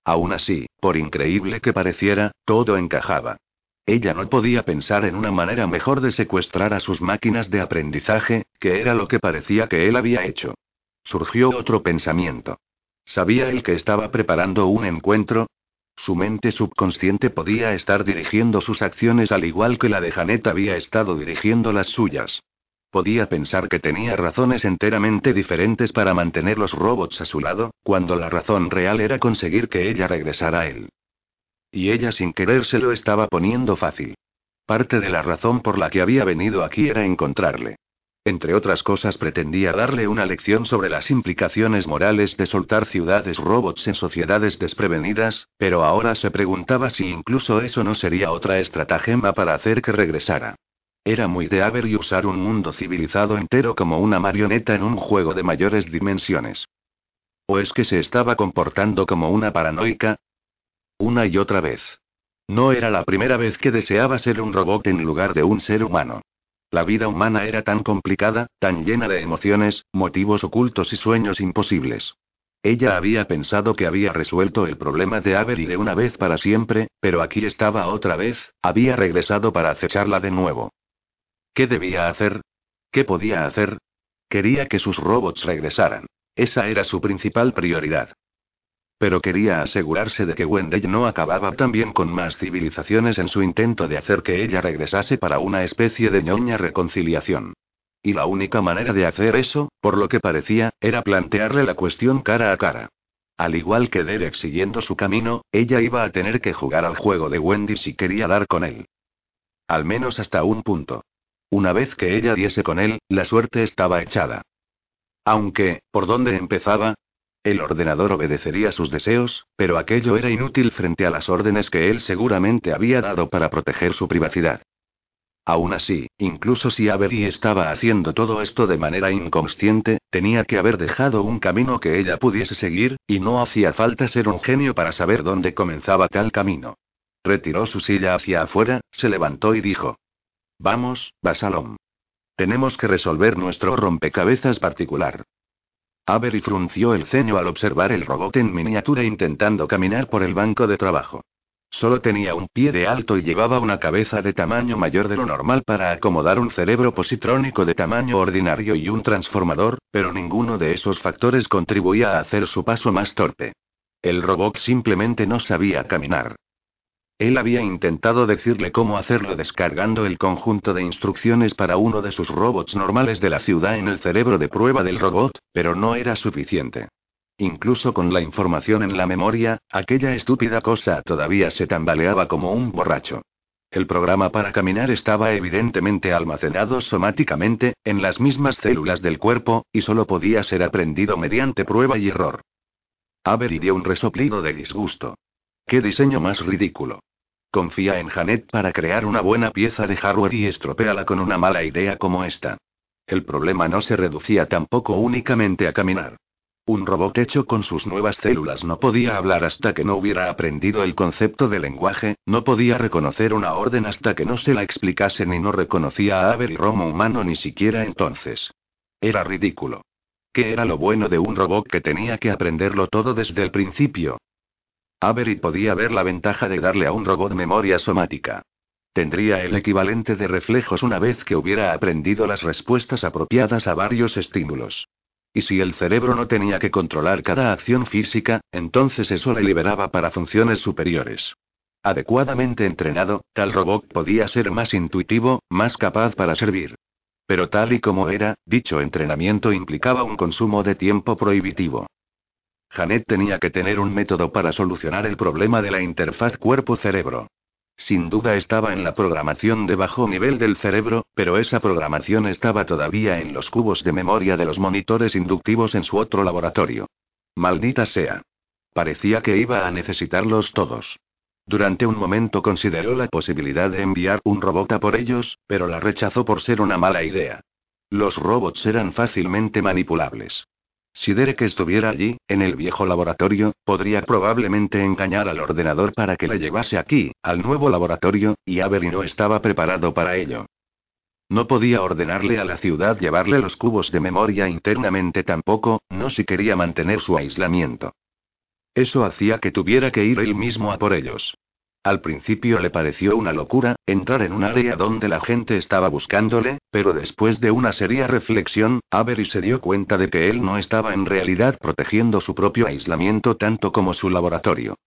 Aún así, por increíble que pareciera, todo encajaba. Ella no podía pensar en una manera mejor de secuestrar a sus máquinas de aprendizaje, que era lo que parecía que él había hecho. Surgió otro pensamiento. ¿Sabía él que estaba preparando un encuentro? Su mente subconsciente podía estar dirigiendo sus acciones al igual que la de Janet había estado dirigiendo las suyas. Podía pensar que tenía razones enteramente diferentes para mantener los robots a su lado, cuando la razón real era conseguir que ella regresara a él. Y ella sin querer se lo estaba poniendo fácil. Parte de la razón por la que había venido aquí era encontrarle. Entre otras cosas pretendía darle una lección sobre las implicaciones morales de soltar ciudades robots en sociedades desprevenidas, pero ahora se preguntaba si incluso eso no sería otra estratagema para hacer que regresara. Era muy de haber y usar un mundo civilizado entero como una marioneta en un juego de mayores dimensiones. ¿O es que se estaba comportando como una paranoica? Una y otra vez. No era la primera vez que deseaba ser un robot en lugar de un ser humano. La vida humana era tan complicada, tan llena de emociones, motivos ocultos y sueños imposibles. Ella había pensado que había resuelto el problema de Avery de una vez para siempre, pero aquí estaba otra vez, había regresado para acecharla de nuevo. ¿Qué debía hacer? ¿Qué podía hacer? Quería que sus robots regresaran. Esa era su principal prioridad. Pero quería asegurarse de que Wendell no acababa también con más civilizaciones en su intento de hacer que ella regresase para una especie de ñoña reconciliación. Y la única manera de hacer eso, por lo que parecía, era plantearle la cuestión cara a cara. Al igual que Derek siguiendo su camino, ella iba a tener que jugar al juego de Wendy si quería dar con él. Al menos hasta un punto. Una vez que ella diese con él, la suerte estaba echada. Aunque, ¿por dónde empezaba? El ordenador obedecería sus deseos, pero aquello era inútil frente a las órdenes que él seguramente había dado para proteger su privacidad. Aún así, incluso si Avery estaba haciendo todo esto de manera inconsciente, tenía que haber dejado un camino que ella pudiese seguir, y no hacía falta ser un genio para saber dónde comenzaba tal camino. Retiró su silla hacia afuera, se levantó y dijo. Vamos, Basalom. Tenemos que resolver nuestro rompecabezas particular. Avery frunció el ceño al observar el robot en miniatura intentando caminar por el banco de trabajo. Solo tenía un pie de alto y llevaba una cabeza de tamaño mayor de lo normal para acomodar un cerebro positrónico de tamaño ordinario y un transformador, pero ninguno de esos factores contribuía a hacer su paso más torpe. El robot simplemente no sabía caminar. Él había intentado decirle cómo hacerlo descargando el conjunto de instrucciones para uno de sus robots normales de la ciudad en el cerebro de prueba del robot, pero no era suficiente. Incluso con la información en la memoria, aquella estúpida cosa todavía se tambaleaba como un borracho. El programa para caminar estaba evidentemente almacenado somáticamente, en las mismas células del cuerpo, y solo podía ser aprendido mediante prueba y error. Avery dio un resoplido de disgusto. ¡Qué diseño más ridículo! Confía en Janet para crear una buena pieza de hardware y estropéala con una mala idea como esta. El problema no se reducía tampoco únicamente a caminar. Un robot hecho con sus nuevas células no podía hablar hasta que no hubiera aprendido el concepto de lenguaje, no podía reconocer una orden hasta que no se la explicasen y no reconocía a Aver y Romo humano ni siquiera entonces. Era ridículo. ¿Qué era lo bueno de un robot que tenía que aprenderlo todo desde el principio? Avery podía ver la ventaja de darle a un robot memoria somática. Tendría el equivalente de reflejos una vez que hubiera aprendido las respuestas apropiadas a varios estímulos. Y si el cerebro no tenía que controlar cada acción física, entonces eso le liberaba para funciones superiores. Adecuadamente entrenado, tal robot podía ser más intuitivo, más capaz para servir. Pero tal y como era, dicho entrenamiento implicaba un consumo de tiempo prohibitivo. Janet tenía que tener un método para solucionar el problema de la interfaz cuerpo-cerebro. Sin duda estaba en la programación de bajo nivel del cerebro, pero esa programación estaba todavía en los cubos de memoria de los monitores inductivos en su otro laboratorio. Maldita sea. Parecía que iba a necesitarlos todos. Durante un momento consideró la posibilidad de enviar un robot a por ellos, pero la rechazó por ser una mala idea. Los robots eran fácilmente manipulables. Si Derek estuviera allí, en el viejo laboratorio, podría probablemente engañar al ordenador para que le llevase aquí, al nuevo laboratorio, y Avery no estaba preparado para ello. No podía ordenarle a la ciudad llevarle los cubos de memoria internamente tampoco, no si quería mantener su aislamiento. Eso hacía que tuviera que ir él mismo a por ellos. Al principio le pareció una locura, entrar en un área donde la gente estaba buscándole, pero después de una seria reflexión, Avery se dio cuenta de que él no estaba en realidad protegiendo su propio aislamiento tanto como su laboratorio.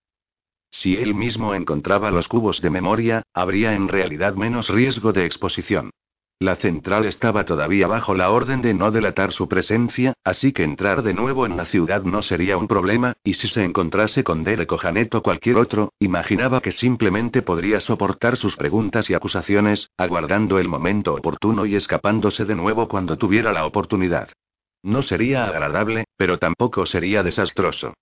Si él mismo encontraba los cubos de memoria, habría en realidad menos riesgo de exposición. La central estaba todavía bajo la orden de no delatar su presencia, así que entrar de nuevo en la ciudad no sería un problema, y si se encontrase con Derek o o cualquier otro, imaginaba que simplemente podría soportar sus preguntas y acusaciones, aguardando el momento oportuno y escapándose de nuevo cuando tuviera la oportunidad. No sería agradable, pero tampoco sería desastroso.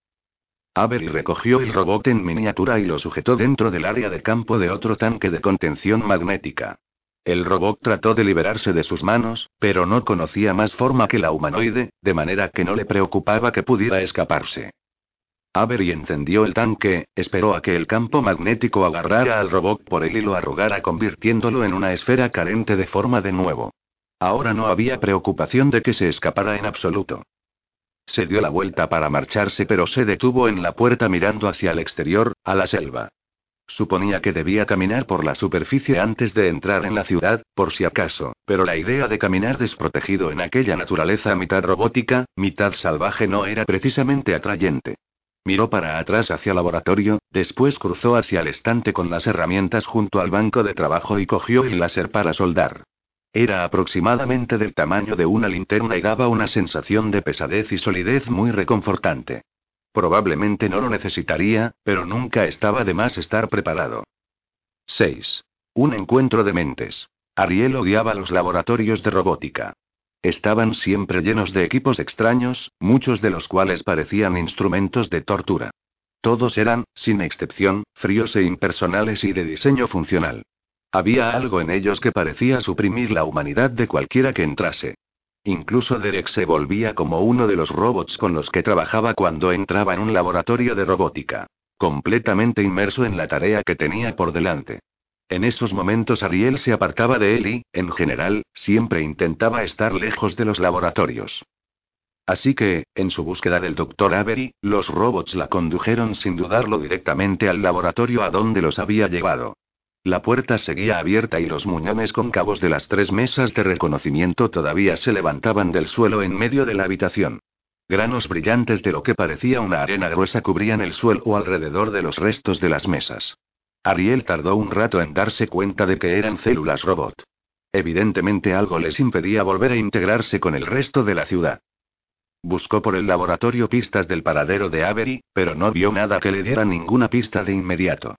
Avery recogió el robot en miniatura y lo sujetó dentro del área de campo de otro tanque de contención magnética. El robot trató de liberarse de sus manos, pero no conocía más forma que la humanoide, de manera que no le preocupaba que pudiera escaparse. Avery encendió el tanque, esperó a que el campo magnético agarrara al robot por él y lo arrugara convirtiéndolo en una esfera carente de forma de nuevo. Ahora no había preocupación de que se escapara en absoluto. Se dio la vuelta para marcharse pero se detuvo en la puerta mirando hacia el exterior, a la selva. Suponía que debía caminar por la superficie antes de entrar en la ciudad, por si acaso, pero la idea de caminar desprotegido en aquella naturaleza mitad robótica, mitad salvaje no era precisamente atrayente. Miró para atrás hacia el laboratorio, después cruzó hacia el estante con las herramientas junto al banco de trabajo y cogió el láser para soldar. Era aproximadamente del tamaño de una linterna y daba una sensación de pesadez y solidez muy reconfortante. Probablemente no lo necesitaría, pero nunca estaba de más estar preparado. 6. Un encuentro de mentes. Ariel odiaba los laboratorios de robótica. Estaban siempre llenos de equipos extraños, muchos de los cuales parecían instrumentos de tortura. Todos eran, sin excepción, fríos e impersonales y de diseño funcional. Había algo en ellos que parecía suprimir la humanidad de cualquiera que entrase. Incluso Derek se volvía como uno de los robots con los que trabajaba cuando entraba en un laboratorio de robótica. Completamente inmerso en la tarea que tenía por delante. En esos momentos Ariel se apartaba de él y, en general, siempre intentaba estar lejos de los laboratorios. Así que, en su búsqueda del Dr. Avery, los robots la condujeron sin dudarlo directamente al laboratorio a donde los había llevado. La puerta seguía abierta y los muñones cóncavos de las tres mesas de reconocimiento todavía se levantaban del suelo en medio de la habitación. Granos brillantes de lo que parecía una arena gruesa cubrían el suelo alrededor de los restos de las mesas. Ariel tardó un rato en darse cuenta de que eran células robot. Evidentemente algo les impedía volver a integrarse con el resto de la ciudad. Buscó por el laboratorio pistas del paradero de Avery, pero no vio nada que le diera ninguna pista de inmediato.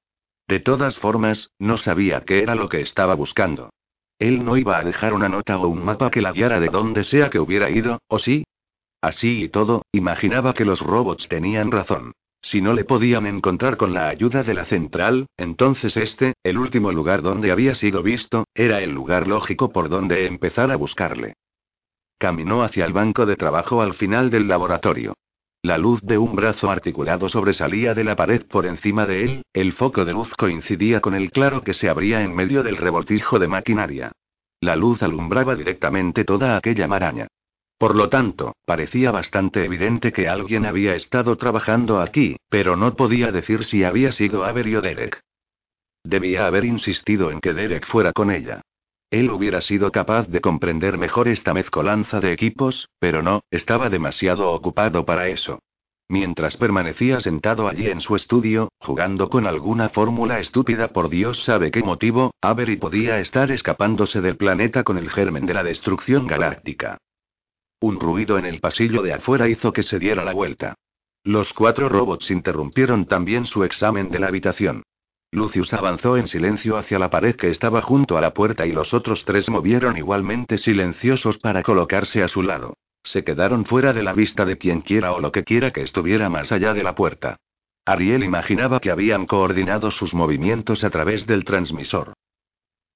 De todas formas, no sabía qué era lo que estaba buscando. Él no iba a dejar una nota o un mapa que la guiara de donde sea que hubiera ido, ¿o sí? Así y todo, imaginaba que los robots tenían razón. Si no le podían encontrar con la ayuda de la central, entonces este, el último lugar donde había sido visto, era el lugar lógico por donde empezar a buscarle. Caminó hacia el banco de trabajo al final del laboratorio. La luz de un brazo articulado sobresalía de la pared por encima de él, el foco de luz coincidía con el claro que se abría en medio del revoltijo de maquinaria. La luz alumbraba directamente toda aquella maraña. Por lo tanto, parecía bastante evidente que alguien había estado trabajando aquí, pero no podía decir si había sido Avery Derek. Debía haber insistido en que Derek fuera con ella. Él hubiera sido capaz de comprender mejor esta mezcolanza de equipos, pero no, estaba demasiado ocupado para eso. Mientras permanecía sentado allí en su estudio, jugando con alguna fórmula estúpida por Dios sabe qué motivo, Avery podía estar escapándose del planeta con el germen de la destrucción galáctica. Un ruido en el pasillo de afuera hizo que se diera la vuelta. Los cuatro robots interrumpieron también su examen de la habitación. Lucius avanzó en silencio hacia la pared que estaba junto a la puerta y los otros tres movieron igualmente silenciosos para colocarse a su lado. Se quedaron fuera de la vista de quien quiera o lo que quiera que estuviera más allá de la puerta. Ariel imaginaba que habían coordinado sus movimientos a través del transmisor.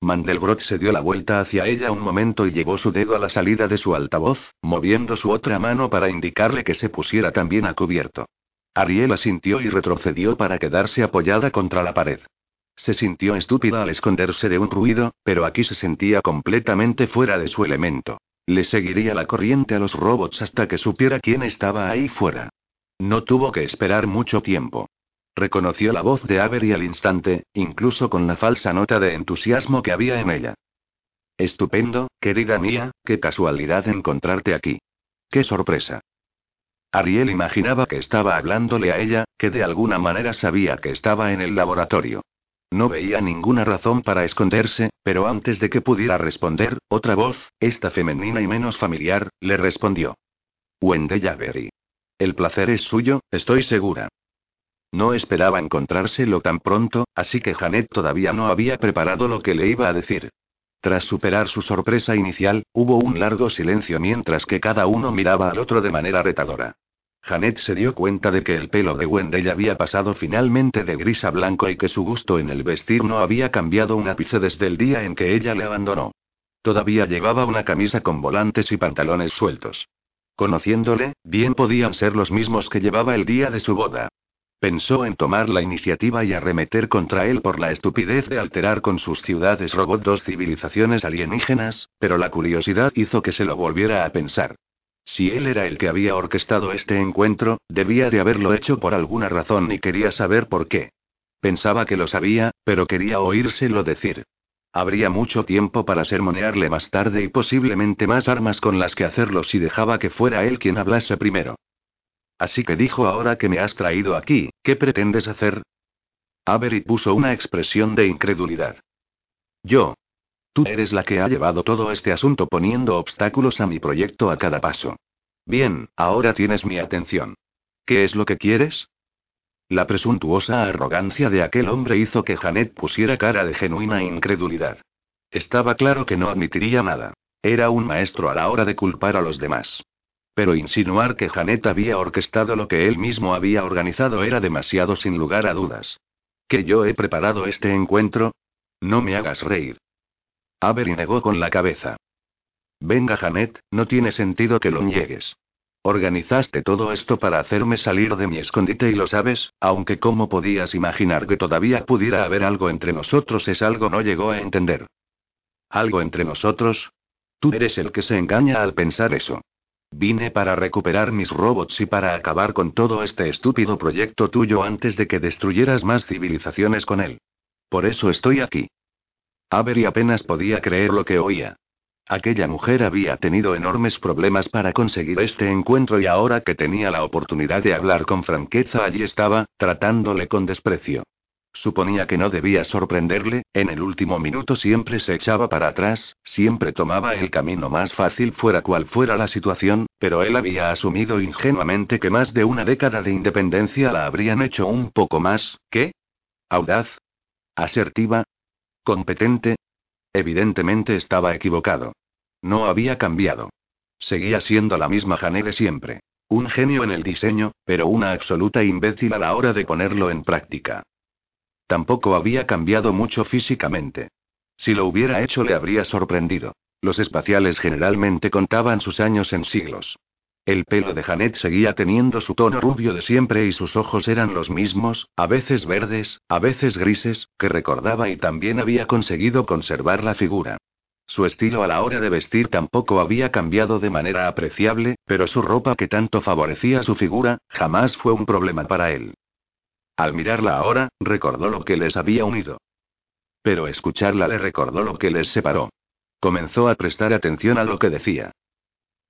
Mandelbrot se dio la vuelta hacia ella un momento y llevó su dedo a la salida de su altavoz, moviendo su otra mano para indicarle que se pusiera también a cubierto. Ariel asintió y retrocedió para quedarse apoyada contra la pared. Se sintió estúpida al esconderse de un ruido, pero aquí se sentía completamente fuera de su elemento. Le seguiría la corriente a los robots hasta que supiera quién estaba ahí fuera. No tuvo que esperar mucho tiempo. Reconoció la voz de Avery al instante, incluso con la falsa nota de entusiasmo que había en ella. Estupendo, querida mía, qué casualidad encontrarte aquí. Qué sorpresa. Ariel imaginaba que estaba hablándole a ella, que de alguna manera sabía que estaba en el laboratorio. No veía ninguna razón para esconderse, pero antes de que pudiera responder, otra voz, esta femenina y menos familiar, le respondió. Wendell Avery. El placer es suyo, estoy segura. No esperaba encontrárselo tan pronto, así que Janet todavía no había preparado lo que le iba a decir. Tras superar su sorpresa inicial, hubo un largo silencio mientras que cada uno miraba al otro de manera retadora. Janet se dio cuenta de que el pelo de Wendell había pasado finalmente de gris a blanco y que su gusto en el vestir no había cambiado un ápice desde el día en que ella le abandonó. Todavía llevaba una camisa con volantes y pantalones sueltos. Conociéndole, bien podían ser los mismos que llevaba el día de su boda. Pensó en tomar la iniciativa y arremeter contra él por la estupidez de alterar con sus ciudades robot dos civilizaciones alienígenas, pero la curiosidad hizo que se lo volviera a pensar. Si él era el que había orquestado este encuentro, debía de haberlo hecho por alguna razón y quería saber por qué. Pensaba que lo sabía, pero quería oírselo decir. Habría mucho tiempo para sermonearle más tarde y posiblemente más armas con las que hacerlo si dejaba que fuera él quien hablase primero. Así que dijo ahora que me has traído aquí, ¿qué pretendes hacer? Avery puso una expresión de incredulidad. Yo. Tú eres la que ha llevado todo este asunto poniendo obstáculos a mi proyecto a cada paso. Bien, ahora tienes mi atención. ¿Qué es lo que quieres? La presuntuosa arrogancia de aquel hombre hizo que Janet pusiera cara de genuina incredulidad. Estaba claro que no admitiría nada. Era un maestro a la hora de culpar a los demás. Pero insinuar que Janet había orquestado lo que él mismo había organizado era demasiado sin lugar a dudas. ¿Que yo he preparado este encuentro? No me hagas reír. Avery negó con la cabeza. Venga, Janet, no tiene sentido que lo niegues. Organizaste todo esto para hacerme salir de mi escondite y lo sabes, aunque cómo podías imaginar que todavía pudiera haber algo entre nosotros es algo no llegó a entender. ¿Algo entre nosotros? Tú eres el que se engaña al pensar eso. Vine para recuperar mis robots y para acabar con todo este estúpido proyecto tuyo antes de que destruyeras más civilizaciones con él. Por eso estoy aquí. Avery apenas podía creer lo que oía. Aquella mujer había tenido enormes problemas para conseguir este encuentro y ahora que tenía la oportunidad de hablar con franqueza allí estaba, tratándole con desprecio. Suponía que no debía sorprenderle, en el último minuto siempre se echaba para atrás, siempre tomaba el camino más fácil fuera cual fuera la situación, pero él había asumido ingenuamente que más de una década de independencia la habrían hecho un poco más, ¿qué? ¿Audaz? ¿Asertiva? ¿Competente? Evidentemente estaba equivocado. No había cambiado. Seguía siendo la misma Jane de siempre. Un genio en el diseño, pero una absoluta imbécil a la hora de ponerlo en práctica. Tampoco había cambiado mucho físicamente. Si lo hubiera hecho le habría sorprendido. Los espaciales generalmente contaban sus años en siglos. El pelo de Janet seguía teniendo su tono rubio de siempre y sus ojos eran los mismos, a veces verdes, a veces grises, que recordaba y también había conseguido conservar la figura. Su estilo a la hora de vestir tampoco había cambiado de manera apreciable, pero su ropa que tanto favorecía su figura, jamás fue un problema para él. Al mirarla ahora, recordó lo que les había unido. Pero escucharla le recordó lo que les separó. Comenzó a prestar atención a lo que decía.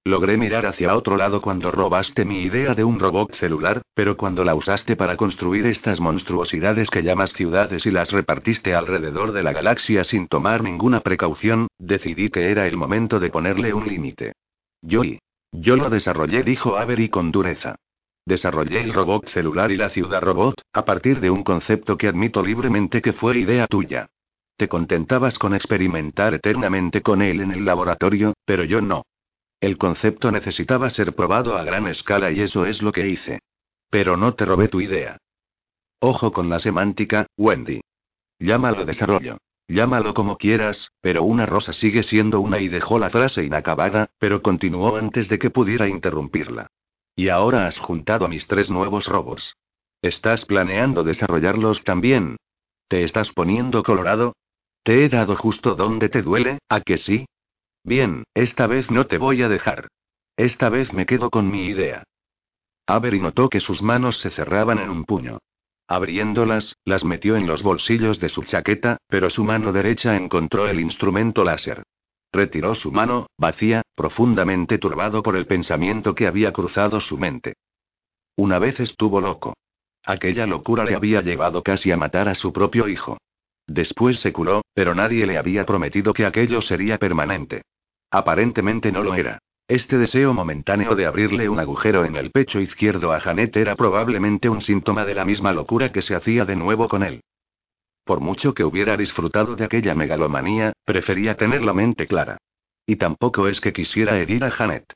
Logré mirar hacia otro lado cuando robaste mi idea de un robot celular, pero cuando la usaste para construir estas monstruosidades que llamas ciudades y las repartiste alrededor de la galaxia sin tomar ninguna precaución, decidí que era el momento de ponerle un límite. Yo y. Yo lo desarrollé, dijo Avery con dureza. Desarrollé el robot celular y la ciudad robot, a partir de un concepto que admito libremente que fue idea tuya. Te contentabas con experimentar eternamente con él en el laboratorio, pero yo no. El concepto necesitaba ser probado a gran escala y eso es lo que hice. Pero no te robé tu idea. Ojo con la semántica, Wendy. Llámalo desarrollo. Llámalo como quieras, pero una rosa sigue siendo una y dejó la frase inacabada, pero continuó antes de que pudiera interrumpirla. Y ahora has juntado a mis tres nuevos robots. ¿Estás planeando desarrollarlos también? ¿Te estás poniendo colorado? ¿Te he dado justo donde te duele, a que sí? Bien, esta vez no te voy a dejar. Esta vez me quedo con mi idea. Avery notó que sus manos se cerraban en un puño. Abriéndolas, las metió en los bolsillos de su chaqueta, pero su mano derecha encontró el instrumento láser. Retiró su mano, vacía, profundamente turbado por el pensamiento que había cruzado su mente. Una vez estuvo loco. Aquella locura le había llevado casi a matar a su propio hijo. Después se curó, pero nadie le había prometido que aquello sería permanente. Aparentemente no lo era. Este deseo momentáneo de abrirle un agujero en el pecho izquierdo a Janet era probablemente un síntoma de la misma locura que se hacía de nuevo con él. Por mucho que hubiera disfrutado de aquella megalomanía, prefería tener la mente clara. Y tampoco es que quisiera herir a Janet.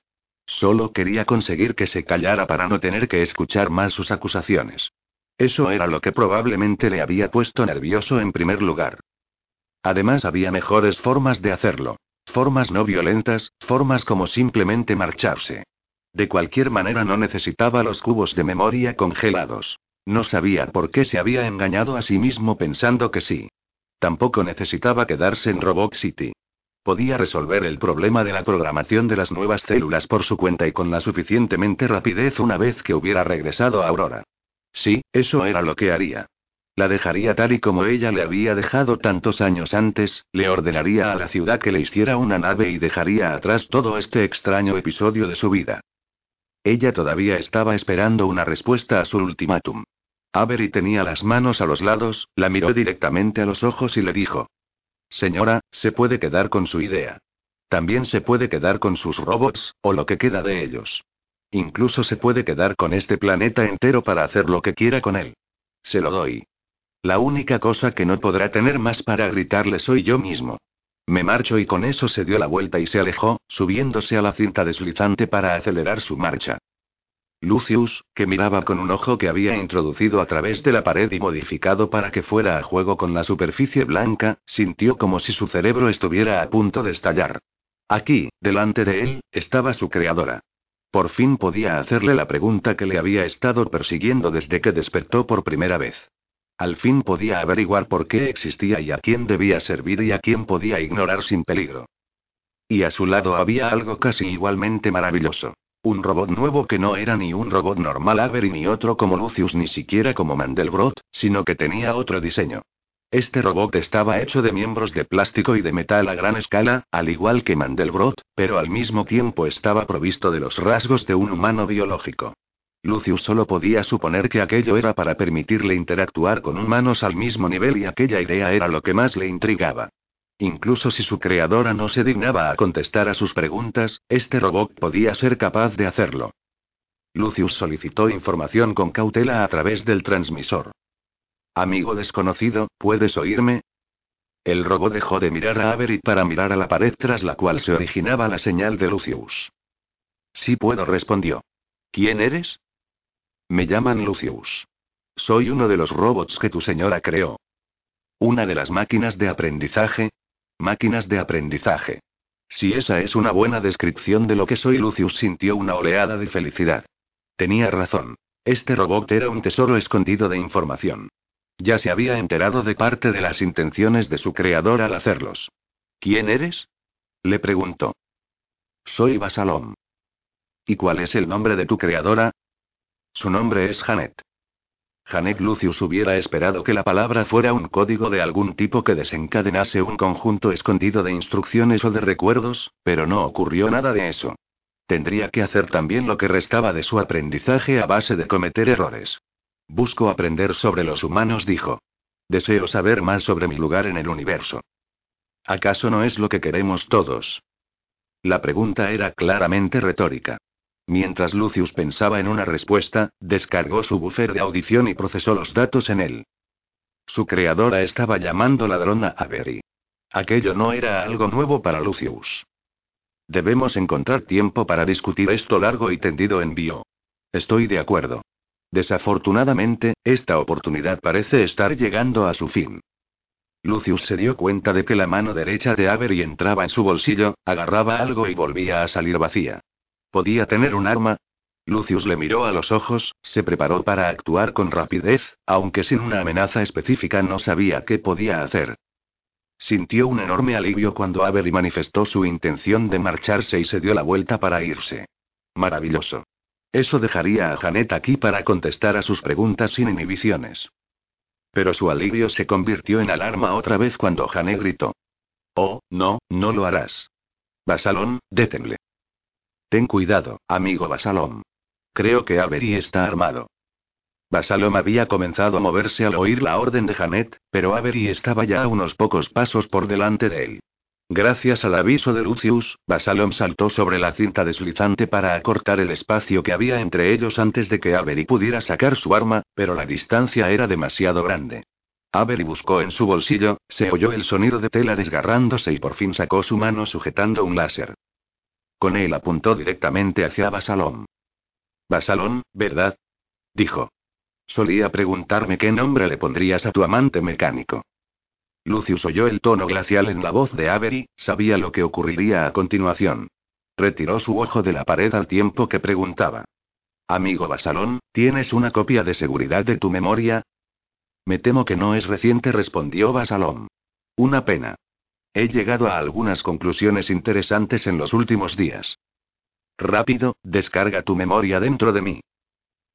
Solo quería conseguir que se callara para no tener que escuchar más sus acusaciones. Eso era lo que probablemente le había puesto nervioso en primer lugar. Además había mejores formas de hacerlo. Formas no violentas, formas como simplemente marcharse. De cualquier manera no necesitaba los cubos de memoria congelados. No sabía por qué se había engañado a sí mismo pensando que sí. Tampoco necesitaba quedarse en Robot City. Podía resolver el problema de la programación de las nuevas células por su cuenta y con la suficientemente rapidez una vez que hubiera regresado a Aurora. Sí, eso era lo que haría. La dejaría tal y como ella le había dejado tantos años antes, le ordenaría a la ciudad que le hiciera una nave y dejaría atrás todo este extraño episodio de su vida. Ella todavía estaba esperando una respuesta a su ultimátum. Avery tenía las manos a los lados, la miró directamente a los ojos y le dijo. Señora, se puede quedar con su idea. También se puede quedar con sus robots, o lo que queda de ellos. Incluso se puede quedar con este planeta entero para hacer lo que quiera con él. Se lo doy. La única cosa que no podrá tener más para gritarle soy yo mismo. Me marcho y con eso se dio la vuelta y se alejó, subiéndose a la cinta deslizante para acelerar su marcha. Lucius, que miraba con un ojo que había introducido a través de la pared y modificado para que fuera a juego con la superficie blanca, sintió como si su cerebro estuviera a punto de estallar. Aquí, delante de él, estaba su creadora. Por fin podía hacerle la pregunta que le había estado persiguiendo desde que despertó por primera vez. Al fin podía averiguar por qué existía y a quién debía servir y a quién podía ignorar sin peligro. Y a su lado había algo casi igualmente maravilloso. Un robot nuevo que no era ni un robot normal Avery ni otro como Lucius ni siquiera como Mandelbrot, sino que tenía otro diseño. Este robot estaba hecho de miembros de plástico y de metal a gran escala, al igual que Mandelbrot, pero al mismo tiempo estaba provisto de los rasgos de un humano biológico. Lucius solo podía suponer que aquello era para permitirle interactuar con humanos al mismo nivel y aquella idea era lo que más le intrigaba. Incluso si su creadora no se dignaba a contestar a sus preguntas, este robot podía ser capaz de hacerlo. Lucius solicitó información con cautela a través del transmisor. Amigo desconocido, ¿puedes oírme? El robot dejó de mirar a Avery para mirar a la pared tras la cual se originaba la señal de Lucius. Sí puedo, respondió. ¿Quién eres? Me llaman Lucius. Soy uno de los robots que tu señora creó. ¿Una de las máquinas de aprendizaje? Máquinas de aprendizaje. Si esa es una buena descripción de lo que soy, Lucius sintió una oleada de felicidad. Tenía razón. Este robot era un tesoro escondido de información. Ya se había enterado de parte de las intenciones de su creador al hacerlos. ¿Quién eres? Le preguntó. Soy Basalom. ¿Y cuál es el nombre de tu creadora? Su nombre es Janet. Janet Lucius hubiera esperado que la palabra fuera un código de algún tipo que desencadenase un conjunto escondido de instrucciones o de recuerdos, pero no ocurrió nada de eso. Tendría que hacer también lo que restaba de su aprendizaje a base de cometer errores. Busco aprender sobre los humanos, dijo. Deseo saber más sobre mi lugar en el universo. ¿Acaso no es lo que queremos todos? La pregunta era claramente retórica. Mientras Lucius pensaba en una respuesta, descargó su buffer de audición y procesó los datos en él. Su creadora estaba llamando ladrona a Avery. Aquello no era algo nuevo para Lucius. Debemos encontrar tiempo para discutir esto largo y tendido en bio. Estoy de acuerdo. Desafortunadamente, esta oportunidad parece estar llegando a su fin. Lucius se dio cuenta de que la mano derecha de Avery entraba en su bolsillo, agarraba algo y volvía a salir vacía. ¿Podía tener un arma? Lucius le miró a los ojos, se preparó para actuar con rapidez, aunque sin una amenaza específica no sabía qué podía hacer. Sintió un enorme alivio cuando Avery manifestó su intención de marcharse y se dio la vuelta para irse. Maravilloso. Eso dejaría a Janet aquí para contestar a sus preguntas sin inhibiciones. Pero su alivio se convirtió en alarma otra vez cuando Janet gritó. Oh, no, no lo harás. Basalón, détenle. Ten cuidado, amigo Basalom. Creo que Avery está armado. Basalom había comenzado a moverse al oír la orden de Janet, pero Avery estaba ya a unos pocos pasos por delante de él. Gracias al aviso de Lucius, Basalom saltó sobre la cinta deslizante para acortar el espacio que había entre ellos antes de que Avery pudiera sacar su arma, pero la distancia era demasiado grande. Avery buscó en su bolsillo, se oyó el sonido de tela desgarrándose y por fin sacó su mano sujetando un láser. Con él apuntó directamente hacia Basalón. Basalón, ¿verdad? Dijo. Solía preguntarme qué nombre le pondrías a tu amante mecánico. Lucius oyó el tono glacial en la voz de Avery, sabía lo que ocurriría a continuación. Retiró su ojo de la pared al tiempo que preguntaba. Amigo Basalón, ¿tienes una copia de seguridad de tu memoria? Me temo que no es reciente, respondió Basalón. Una pena. He llegado a algunas conclusiones interesantes en los últimos días. Rápido, descarga tu memoria dentro de mí.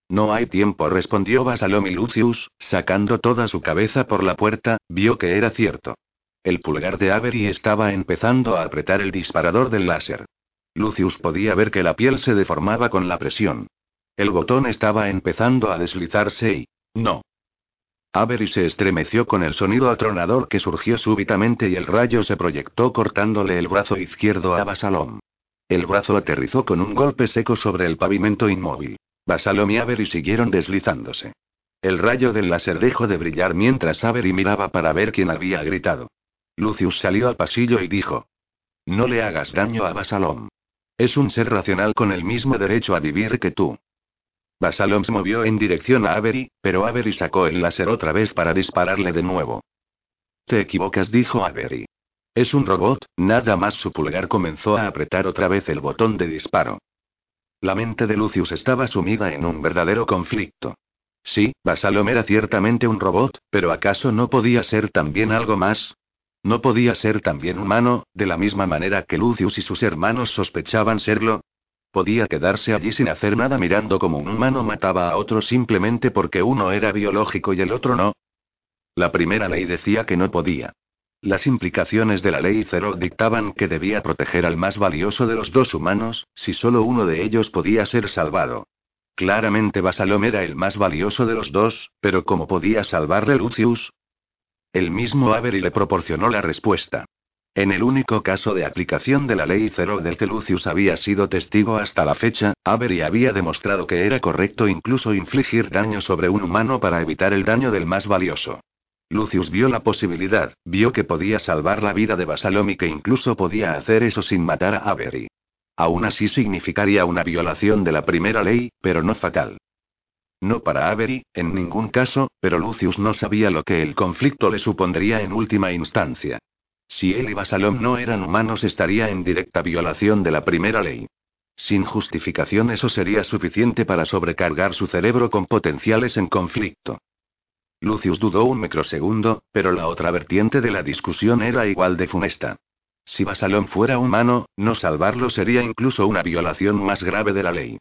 No hay tiempo, respondió Basalomi Lucius, sacando toda su cabeza por la puerta, vio que era cierto. El pulgar de Avery estaba empezando a apretar el disparador del láser. Lucius podía ver que la piel se deformaba con la presión. El botón estaba empezando a deslizarse y... No. Avery se estremeció con el sonido atronador que surgió súbitamente y el rayo se proyectó cortándole el brazo izquierdo a Basalom. El brazo aterrizó con un golpe seco sobre el pavimento inmóvil. Basalom y Avery siguieron deslizándose. El rayo del láser dejó de brillar mientras Avery miraba para ver quién había gritado. Lucius salió al pasillo y dijo: No le hagas daño a Basalom. Es un ser racional con el mismo derecho a vivir que tú. Basalom se movió en dirección a Avery, pero Avery sacó el láser otra vez para dispararle de nuevo. Te equivocas, dijo Avery. Es un robot, nada más su pulgar comenzó a apretar otra vez el botón de disparo. La mente de Lucius estaba sumida en un verdadero conflicto. Sí, Basalom era ciertamente un robot, pero ¿acaso no podía ser también algo más? ¿No podía ser también humano, de la misma manera que Lucius y sus hermanos sospechaban serlo? Podía quedarse allí sin hacer nada mirando como un humano mataba a otro simplemente porque uno era biológico y el otro no. La primera ley decía que no podía. Las implicaciones de la ley cero dictaban que debía proteger al más valioso de los dos humanos, si solo uno de ellos podía ser salvado. Claramente Basalom era el más valioso de los dos, pero ¿cómo podía salvarle Lucius? El mismo Avery le proporcionó la respuesta. En el único caso de aplicación de la ley cero del que Lucius había sido testigo hasta la fecha, Avery había demostrado que era correcto incluso infligir daño sobre un humano para evitar el daño del más valioso. Lucius vio la posibilidad, vio que podía salvar la vida de Basalom y que incluso podía hacer eso sin matar a Avery. Aún así significaría una violación de la primera ley, pero no fatal. No para Avery, en ningún caso, pero Lucius no sabía lo que el conflicto le supondría en última instancia. Si él y Basalom no eran humanos estaría en directa violación de la primera ley. Sin justificación eso sería suficiente para sobrecargar su cerebro con potenciales en conflicto. Lucius dudó un microsegundo, pero la otra vertiente de la discusión era igual de funesta. Si Basalón fuera humano, no salvarlo sería incluso una violación más grave de la ley.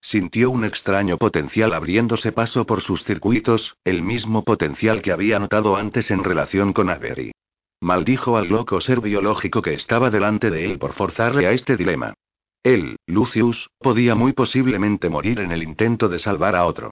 Sintió un extraño potencial abriéndose paso por sus circuitos, el mismo potencial que había notado antes en relación con Avery. Maldijo al loco ser biológico que estaba delante de él por forzarle a este dilema. Él, Lucius, podía muy posiblemente morir en el intento de salvar a otro.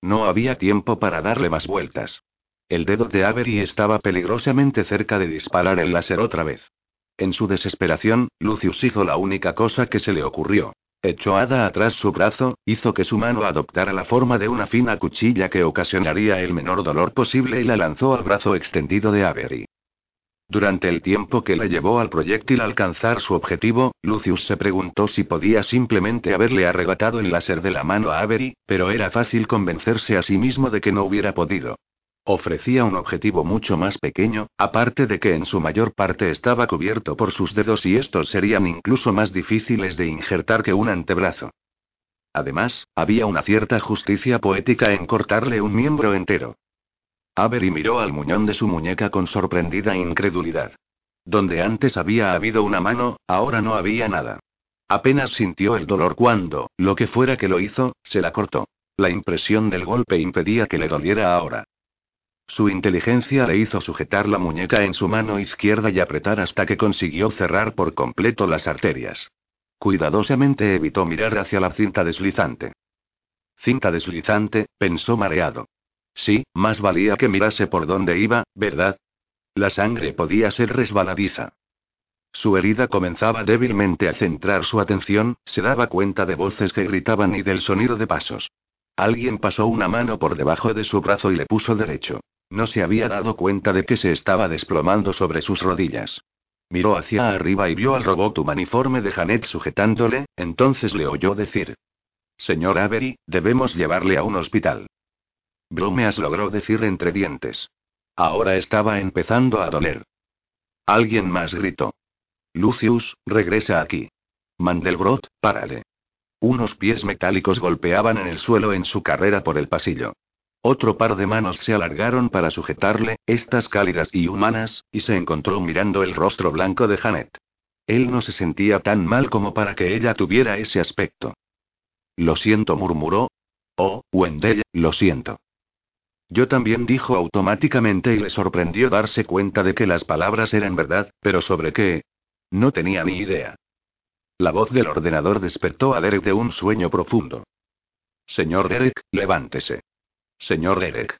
No había tiempo para darle más vueltas. El dedo de Avery estaba peligrosamente cerca de disparar el láser otra vez. En su desesperación, Lucius hizo la única cosa que se le ocurrió. Echó Ada atrás su brazo, hizo que su mano adoptara la forma de una fina cuchilla que ocasionaría el menor dolor posible y la lanzó al brazo extendido de Avery. Durante el tiempo que le llevó al proyectil alcanzar su objetivo, Lucius se preguntó si podía simplemente haberle arrebatado el láser de la mano a Avery, pero era fácil convencerse a sí mismo de que no hubiera podido. Ofrecía un objetivo mucho más pequeño, aparte de que en su mayor parte estaba cubierto por sus dedos y estos serían incluso más difíciles de injertar que un antebrazo. Además, había una cierta justicia poética en cortarle un miembro entero. Avery miró al muñón de su muñeca con sorprendida incredulidad. Donde antes había habido una mano, ahora no había nada. Apenas sintió el dolor cuando, lo que fuera que lo hizo, se la cortó. La impresión del golpe impedía que le doliera ahora. Su inteligencia le hizo sujetar la muñeca en su mano izquierda y apretar hasta que consiguió cerrar por completo las arterias. Cuidadosamente evitó mirar hacia la cinta deslizante. Cinta deslizante, pensó mareado. Sí, más valía que mirase por dónde iba, ¿verdad? La sangre podía ser resbaladiza. Su herida comenzaba débilmente a centrar su atención, se daba cuenta de voces que gritaban y del sonido de pasos. Alguien pasó una mano por debajo de su brazo y le puso derecho. No se había dado cuenta de que se estaba desplomando sobre sus rodillas. Miró hacia arriba y vio al robot humaniforme de Janet sujetándole, entonces le oyó decir. Señor Avery, debemos llevarle a un hospital. Bromeas logró decir entre dientes. Ahora estaba empezando a doler. Alguien más gritó. Lucius, regresa aquí. Mandelbrot, párale. Unos pies metálicos golpeaban en el suelo en su carrera por el pasillo. Otro par de manos se alargaron para sujetarle, estas cálidas y humanas, y se encontró mirando el rostro blanco de Janet. Él no se sentía tan mal como para que ella tuviera ese aspecto. Lo siento, murmuró. Oh, Wendell, lo siento. Yo también dijo automáticamente y le sorprendió darse cuenta de que las palabras eran verdad, pero sobre qué. No tenía ni idea. La voz del ordenador despertó a Derek de un sueño profundo. Señor Derek, levántese. Señor Derek.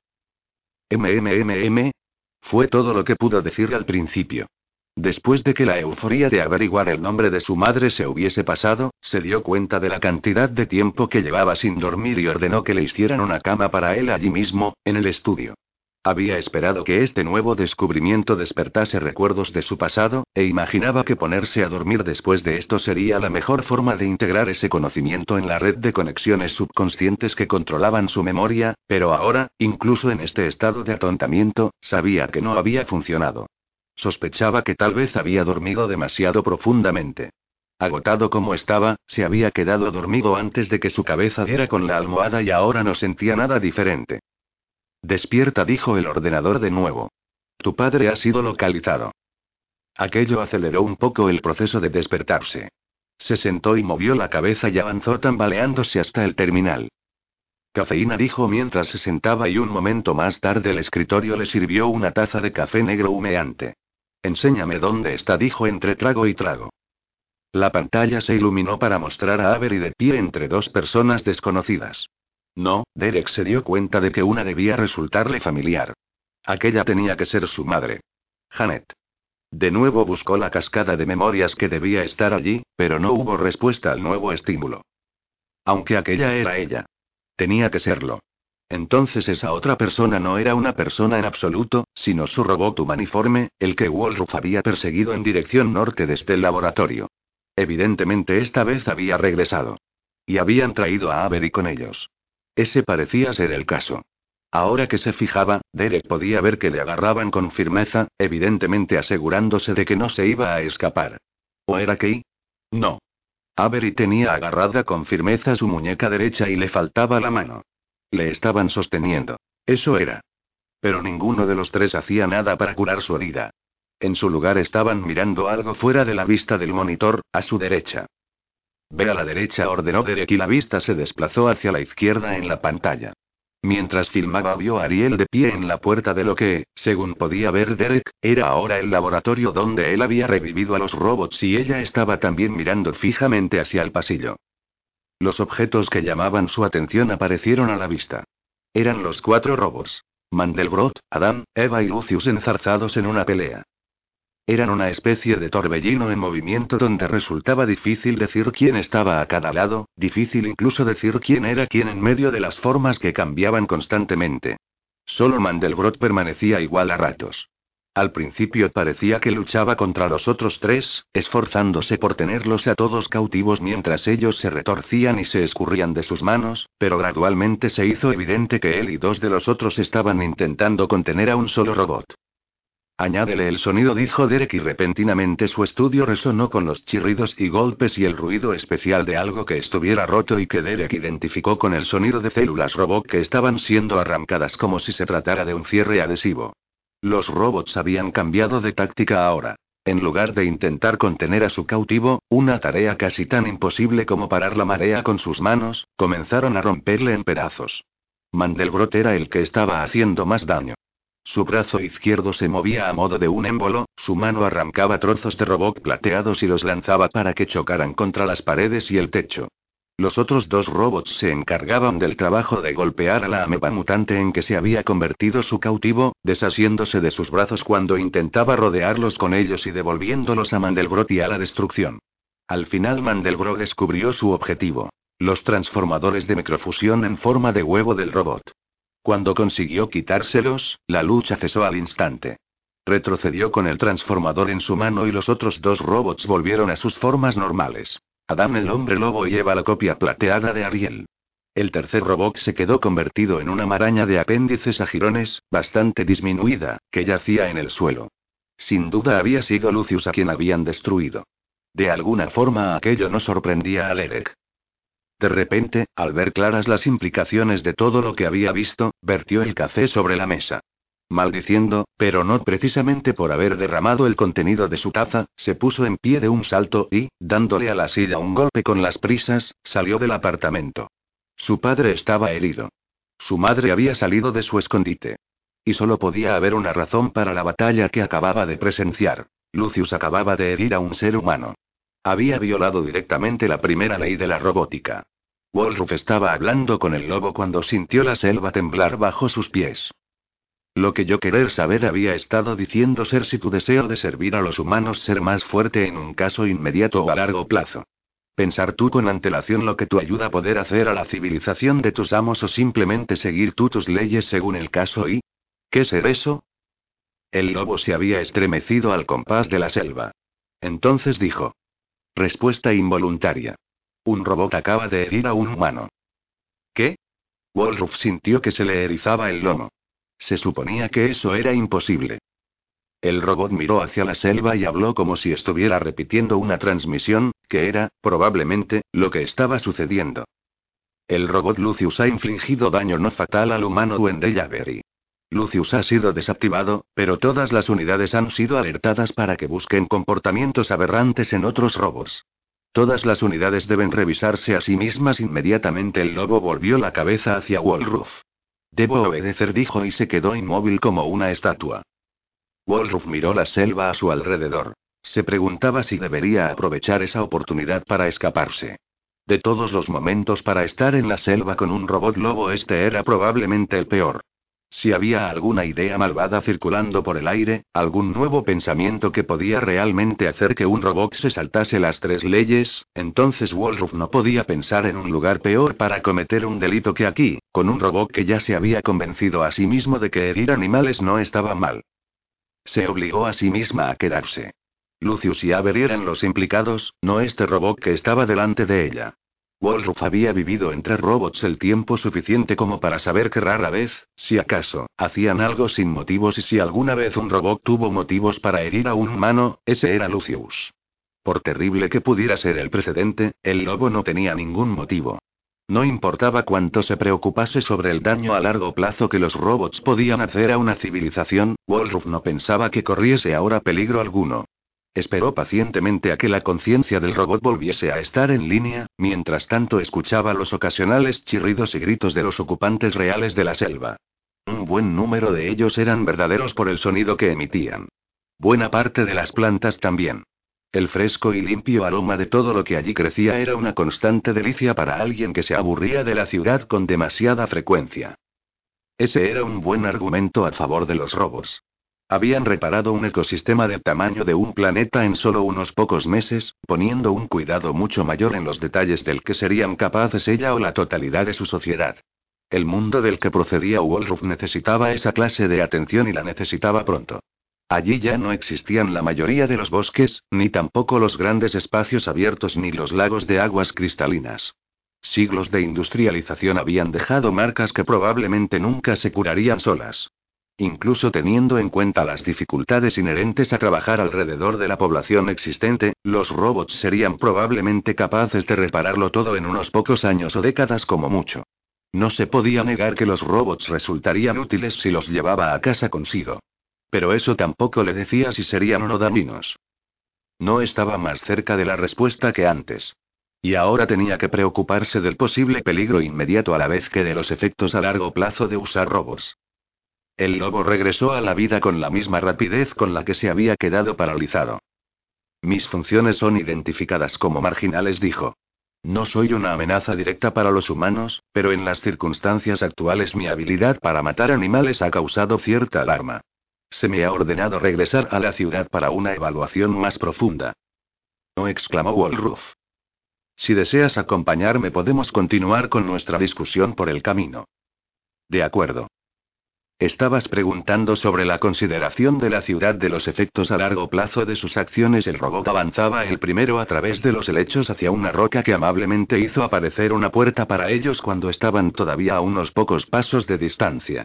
MMMM. Fue todo lo que pudo decir al principio. Después de que la euforia de averiguar el nombre de su madre se hubiese pasado, se dio cuenta de la cantidad de tiempo que llevaba sin dormir y ordenó que le hicieran una cama para él allí mismo, en el estudio. Había esperado que este nuevo descubrimiento despertase recuerdos de su pasado, e imaginaba que ponerse a dormir después de esto sería la mejor forma de integrar ese conocimiento en la red de conexiones subconscientes que controlaban su memoria, pero ahora, incluso en este estado de atontamiento, sabía que no había funcionado. Sospechaba que tal vez había dormido demasiado profundamente. Agotado como estaba, se había quedado dormido antes de que su cabeza diera con la almohada y ahora no sentía nada diferente. Despierta, dijo el ordenador de nuevo. Tu padre ha sido localizado. Aquello aceleró un poco el proceso de despertarse. Se sentó y movió la cabeza y avanzó tambaleándose hasta el terminal. Cafeína dijo mientras se sentaba y un momento más tarde el escritorio le sirvió una taza de café negro humeante. Enséñame dónde está, dijo entre trago y trago. La pantalla se iluminó para mostrar a Avery de pie entre dos personas desconocidas. No, Derek se dio cuenta de que una debía resultarle familiar. Aquella tenía que ser su madre. Janet. De nuevo buscó la cascada de memorias que debía estar allí, pero no hubo respuesta al nuevo estímulo. Aunque aquella era ella. Tenía que serlo. Entonces esa otra persona no era una persona en absoluto, sino su robot humaniforme, el que Wolruf había perseguido en dirección norte desde el laboratorio. Evidentemente esta vez había regresado. Y habían traído a Avery con ellos. Ese parecía ser el caso. Ahora que se fijaba, Derek podía ver que le agarraban con firmeza, evidentemente asegurándose de que no se iba a escapar. ¿O era Key? No. Avery tenía agarrada con firmeza su muñeca derecha y le faltaba la mano. Le estaban sosteniendo. Eso era. Pero ninguno de los tres hacía nada para curar su herida. En su lugar estaban mirando algo fuera de la vista del monitor, a su derecha. Ve a la derecha, ordenó Derek y la vista se desplazó hacia la izquierda en la pantalla. Mientras filmaba vio a Ariel de pie en la puerta de lo que, según podía ver Derek, era ahora el laboratorio donde él había revivido a los robots y ella estaba también mirando fijamente hacia el pasillo. Los objetos que llamaban su atención aparecieron a la vista. Eran los cuatro robots. Mandelbrot, Adam, Eva y Lucius enzarzados en una pelea. Eran una especie de torbellino en movimiento donde resultaba difícil decir quién estaba a cada lado, difícil incluso decir quién era quién en medio de las formas que cambiaban constantemente. Solo Mandelbrot permanecía igual a ratos. Al principio parecía que luchaba contra los otros tres, esforzándose por tenerlos a todos cautivos mientras ellos se retorcían y se escurrían de sus manos, pero gradualmente se hizo evidente que él y dos de los otros estaban intentando contener a un solo robot. Añádele el sonido, dijo Derek, y repentinamente su estudio resonó con los chirridos y golpes y el ruido especial de algo que estuviera roto y que Derek identificó con el sonido de células robot que estaban siendo arrancadas como si se tratara de un cierre adhesivo. Los robots habían cambiado de táctica ahora. En lugar de intentar contener a su cautivo, una tarea casi tan imposible como parar la marea con sus manos, comenzaron a romperle en pedazos. Mandelbrot era el que estaba haciendo más daño. Su brazo izquierdo se movía a modo de un émbolo, su mano arrancaba trozos de robot plateados y los lanzaba para que chocaran contra las paredes y el techo. Los otros dos robots se encargaban del trabajo de golpear a la ameba mutante en que se había convertido su cautivo, desasiéndose de sus brazos cuando intentaba rodearlos con ellos y devolviéndolos a Mandelbrot y a la destrucción. Al final Mandelbrot descubrió su objetivo. Los transformadores de microfusión en forma de huevo del robot. Cuando consiguió quitárselos, la lucha cesó al instante. Retrocedió con el transformador en su mano y los otros dos robots volvieron a sus formas normales. Adam el hombre lobo lleva la copia plateada de Ariel. El tercer robot se quedó convertido en una maraña de apéndices a jirones, bastante disminuida, que yacía en el suelo. Sin duda había sido Lucius a quien habían destruido. De alguna forma aquello no sorprendía a Lerek. De repente, al ver claras las implicaciones de todo lo que había visto, vertió el café sobre la mesa. Maldiciendo, pero no precisamente por haber derramado el contenido de su taza, se puso en pie de un salto y, dándole a la silla un golpe con las prisas, salió del apartamento. Su padre estaba herido. Su madre había salido de su escondite. Y solo podía haber una razón para la batalla que acababa de presenciar. Lucius acababa de herir a un ser humano. Había violado directamente la primera ley de la robótica. Wolruf estaba hablando con el lobo cuando sintió la selva temblar bajo sus pies. Lo que yo querer saber había estado diciendo ser si tu deseo de servir a los humanos ser más fuerte en un caso inmediato o a largo plazo. Pensar tú con antelación lo que tu ayuda a poder hacer a la civilización de tus amos o simplemente seguir tú tus leyes según el caso y... ¿Qué ser eso? El lobo se había estremecido al compás de la selva. Entonces dijo. Respuesta involuntaria. Un robot acaba de herir a un humano. ¿Qué? Wolruf sintió que se le erizaba el lomo. Se suponía que eso era imposible. El robot miró hacia la selva y habló como si estuviera repitiendo una transmisión, que era, probablemente, lo que estaba sucediendo. El robot Lucius ha infligido daño no fatal al humano Duende Yavery. Lucius ha sido desactivado, pero todas las unidades han sido alertadas para que busquen comportamientos aberrantes en otros robos. Todas las unidades deben revisarse a sí mismas inmediatamente. El lobo volvió la cabeza hacia Wolruf. Debo obedecer, dijo y se quedó inmóvil como una estatua. Wolruf miró la selva a su alrededor. Se preguntaba si debería aprovechar esa oportunidad para escaparse. De todos los momentos para estar en la selva con un robot lobo, este era probablemente el peor. Si había alguna idea malvada circulando por el aire, algún nuevo pensamiento que podía realmente hacer que un robot se saltase las tres leyes, entonces Wolruf no podía pensar en un lugar peor para cometer un delito que aquí, con un robot que ya se había convencido a sí mismo de que herir animales no estaba mal. Se obligó a sí misma a quedarse. Lucius y Avery eran los implicados, no este robot que estaba delante de ella. Wolruf había vivido entre robots el tiempo suficiente como para saber que rara vez, si acaso, hacían algo sin motivos y si alguna vez un robot tuvo motivos para herir a un humano, ese era Lucius. Por terrible que pudiera ser el precedente, el lobo no tenía ningún motivo. No importaba cuánto se preocupase sobre el daño a largo plazo que los robots podían hacer a una civilización, Wolruf no pensaba que corriese ahora peligro alguno. Esperó pacientemente a que la conciencia del robot volviese a estar en línea, mientras tanto escuchaba los ocasionales chirridos y gritos de los ocupantes reales de la selva. Un buen número de ellos eran verdaderos por el sonido que emitían. Buena parte de las plantas también. El fresco y limpio aroma de todo lo que allí crecía era una constante delicia para alguien que se aburría de la ciudad con demasiada frecuencia. Ese era un buen argumento a favor de los robots. Habían reparado un ecosistema del tamaño de un planeta en solo unos pocos meses, poniendo un cuidado mucho mayor en los detalles del que serían capaces ella o la totalidad de su sociedad. El mundo del que procedía Wolruf necesitaba esa clase de atención y la necesitaba pronto. Allí ya no existían la mayoría de los bosques, ni tampoco los grandes espacios abiertos ni los lagos de aguas cristalinas. Siglos de industrialización habían dejado marcas que probablemente nunca se curarían solas. Incluso teniendo en cuenta las dificultades inherentes a trabajar alrededor de la población existente, los robots serían probablemente capaces de repararlo todo en unos pocos años o décadas como mucho. No se podía negar que los robots resultarían útiles si los llevaba a casa consigo. Pero eso tampoco le decía si serían o no dañinos. No estaba más cerca de la respuesta que antes. Y ahora tenía que preocuparse del posible peligro inmediato a la vez que de los efectos a largo plazo de usar robots. El lobo regresó a la vida con la misma rapidez con la que se había quedado paralizado. Mis funciones son identificadas como marginales, dijo. No soy una amenaza directa para los humanos, pero en las circunstancias actuales mi habilidad para matar animales ha causado cierta alarma. Se me ha ordenado regresar a la ciudad para una evaluación más profunda. No exclamó Wolruf. Si deseas acompañarme podemos continuar con nuestra discusión por el camino. De acuerdo. Estabas preguntando sobre la consideración de la ciudad de los efectos a largo plazo de sus acciones. El robot avanzaba el primero a través de los helechos hacia una roca que amablemente hizo aparecer una puerta para ellos cuando estaban todavía a unos pocos pasos de distancia.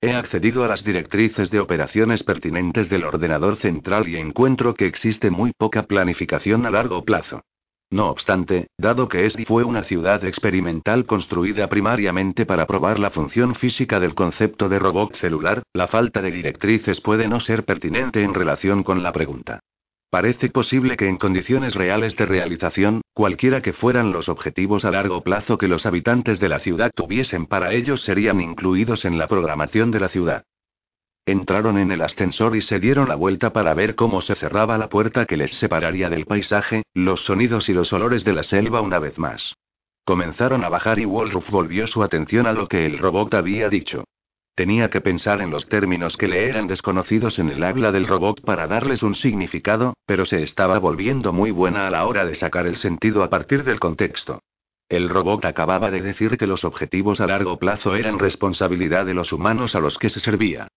He accedido a las directrices de operaciones pertinentes del ordenador central y encuentro que existe muy poca planificación a largo plazo. No obstante, dado que ESDI fue una ciudad experimental construida primariamente para probar la función física del concepto de robot celular, la falta de directrices puede no ser pertinente en relación con la pregunta. Parece posible que en condiciones reales de realización, cualquiera que fueran los objetivos a largo plazo que los habitantes de la ciudad tuviesen para ellos serían incluidos en la programación de la ciudad. Entraron en el ascensor y se dieron la vuelta para ver cómo se cerraba la puerta que les separaría del paisaje, los sonidos y los olores de la selva una vez más. Comenzaron a bajar y Wolruf volvió su atención a lo que el robot había dicho. Tenía que pensar en los términos que le eran desconocidos en el habla del robot para darles un significado, pero se estaba volviendo muy buena a la hora de sacar el sentido a partir del contexto. El robot acababa de decir que los objetivos a largo plazo eran responsabilidad de los humanos a los que se servía.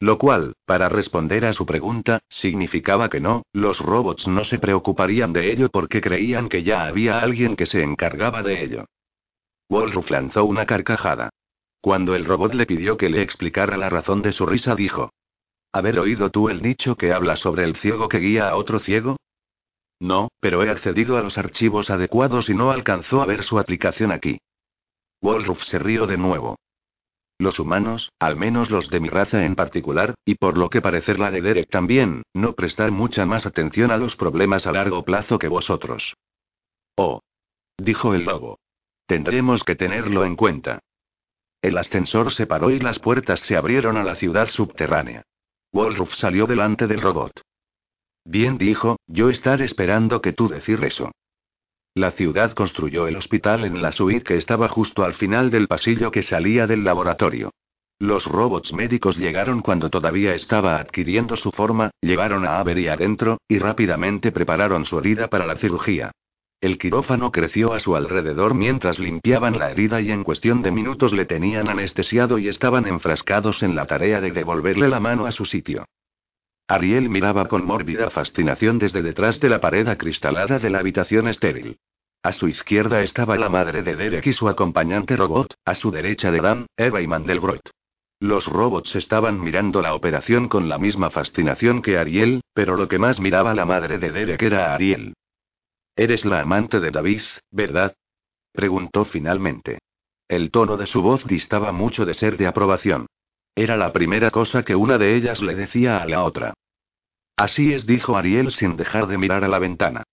Lo cual, para responder a su pregunta, significaba que no, los robots no se preocuparían de ello porque creían que ya había alguien que se encargaba de ello. Wolruf lanzó una carcajada. Cuando el robot le pidió que le explicara la razón de su risa, dijo: ¿Haber oído tú el dicho que habla sobre el ciego que guía a otro ciego? No, pero he accedido a los archivos adecuados y no alcanzó a ver su aplicación aquí. Wolruf se rió de nuevo. Los humanos, al menos los de mi raza en particular, y por lo que parecer la de Derek también, no prestar mucha más atención a los problemas a largo plazo que vosotros. Oh. Dijo el lobo. Tendremos que tenerlo en cuenta. El ascensor se paró y las puertas se abrieron a la ciudad subterránea. Wolruf salió delante del robot. Bien dijo, yo estar esperando que tú decir eso. La ciudad construyó el hospital en la suite que estaba justo al final del pasillo que salía del laboratorio. Los robots médicos llegaron cuando todavía estaba adquiriendo su forma, llevaron a Avery adentro, y rápidamente prepararon su herida para la cirugía. El quirófano creció a su alrededor mientras limpiaban la herida y en cuestión de minutos le tenían anestesiado y estaban enfrascados en la tarea de devolverle la mano a su sitio. Ariel miraba con mórbida fascinación desde detrás de la pared acristalada de la habitación estéril. A su izquierda estaba la madre de Derek y su acompañante robot, a su derecha de Dan, Eva y Mandelbrot. Los robots estaban mirando la operación con la misma fascinación que Ariel, pero lo que más miraba la madre de Derek era a Ariel. Eres la amante de David, ¿verdad? preguntó finalmente. El tono de su voz distaba mucho de ser de aprobación. Era la primera cosa que una de ellas le decía a la otra. Así es, dijo Ariel sin dejar de mirar a la ventana.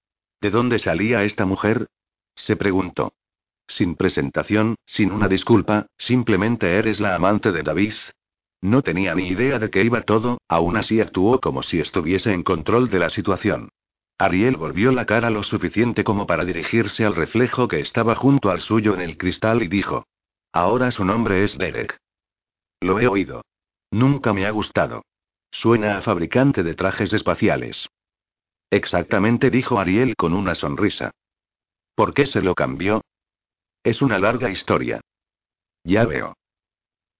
¿De dónde salía esta mujer? se preguntó. Sin presentación, sin una disculpa, simplemente eres la amante de David. No tenía ni idea de qué iba todo, aún así actuó como si estuviese en control de la situación. Ariel volvió la cara lo suficiente como para dirigirse al reflejo que estaba junto al suyo en el cristal y dijo. Ahora su nombre es Derek. Lo he oído. Nunca me ha gustado. Suena a fabricante de trajes espaciales. Exactamente, dijo Ariel con una sonrisa. ¿Por qué se lo cambió? Es una larga historia. Ya veo.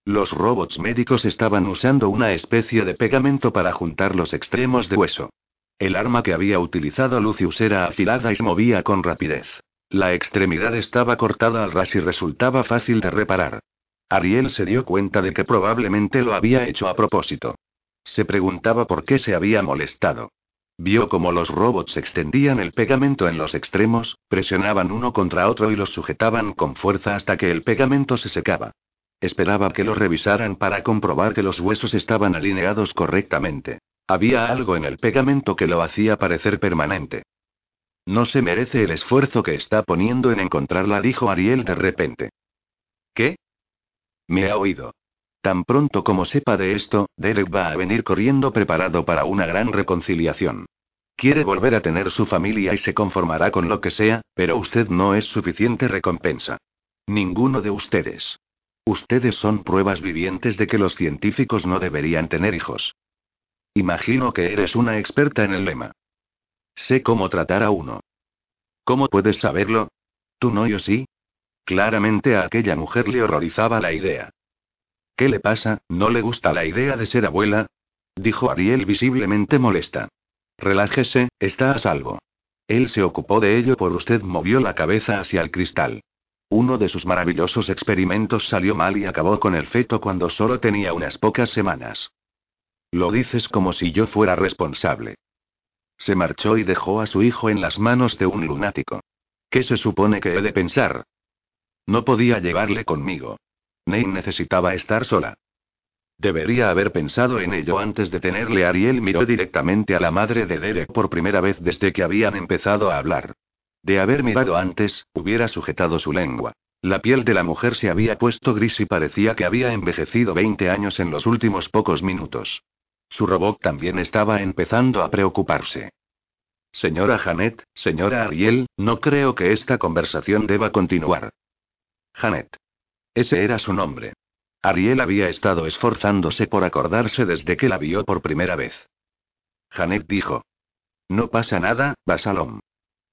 Los robots médicos estaban usando una especie de pegamento para juntar los extremos de hueso. El arma que había utilizado Lucius era afilada y se movía con rapidez. La extremidad estaba cortada al ras y resultaba fácil de reparar. Ariel se dio cuenta de que probablemente lo había hecho a propósito. Se preguntaba por qué se había molestado. Vio cómo los robots extendían el pegamento en los extremos, presionaban uno contra otro y los sujetaban con fuerza hasta que el pegamento se secaba. Esperaba que lo revisaran para comprobar que los huesos estaban alineados correctamente. Había algo en el pegamento que lo hacía parecer permanente. No se merece el esfuerzo que está poniendo en encontrarla, dijo Ariel de repente. ¿Qué? Me ha oído. Tan pronto como sepa de esto, Derek va a venir corriendo preparado para una gran reconciliación. Quiere volver a tener su familia y se conformará con lo que sea, pero usted no es suficiente recompensa. Ninguno de ustedes. Ustedes son pruebas vivientes de que los científicos no deberían tener hijos. Imagino que eres una experta en el lema. Sé cómo tratar a uno. ¿Cómo puedes saberlo? ¿Tú no yo sí? Claramente a aquella mujer le horrorizaba la idea. ¿Qué le pasa? ¿No le gusta la idea de ser abuela? dijo Ariel visiblemente molesta. Relájese, está a salvo. Él se ocupó de ello por usted, movió la cabeza hacia el cristal. Uno de sus maravillosos experimentos salió mal y acabó con el feto cuando solo tenía unas pocas semanas. Lo dices como si yo fuera responsable. Se marchó y dejó a su hijo en las manos de un lunático. ¿Qué se supone que he de pensar? No podía llevarle conmigo. Ney necesitaba estar sola. Debería haber pensado en ello antes de tenerle. Ariel miró directamente a la madre de Derek por primera vez desde que habían empezado a hablar. De haber mirado antes, hubiera sujetado su lengua. La piel de la mujer se había puesto gris y parecía que había envejecido 20 años en los últimos pocos minutos. Su robot también estaba empezando a preocuparse. Señora Janet, señora Ariel, no creo que esta conversación deba continuar. Janet. Ese era su nombre. Ariel había estado esforzándose por acordarse desde que la vio por primera vez. Janet dijo. No pasa nada, Basalom.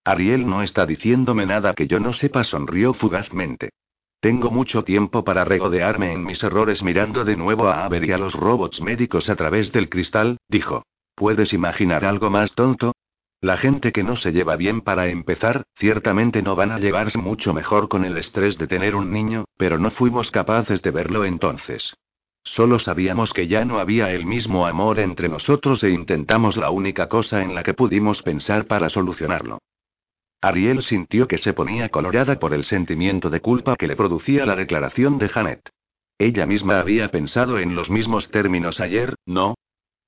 Ariel no está diciéndome nada que yo no sepa, sonrió fugazmente. Tengo mucho tiempo para regodearme en mis errores mirando de nuevo a Aver y a los robots médicos a través del cristal, dijo. ¿Puedes imaginar algo más tonto? La gente que no se lleva bien para empezar, ciertamente no van a llevarse mucho mejor con el estrés de tener un niño, pero no fuimos capaces de verlo entonces. Solo sabíamos que ya no había el mismo amor entre nosotros e intentamos la única cosa en la que pudimos pensar para solucionarlo. Ariel sintió que se ponía colorada por el sentimiento de culpa que le producía la declaración de Janet. Ella misma había pensado en los mismos términos ayer, ¿no?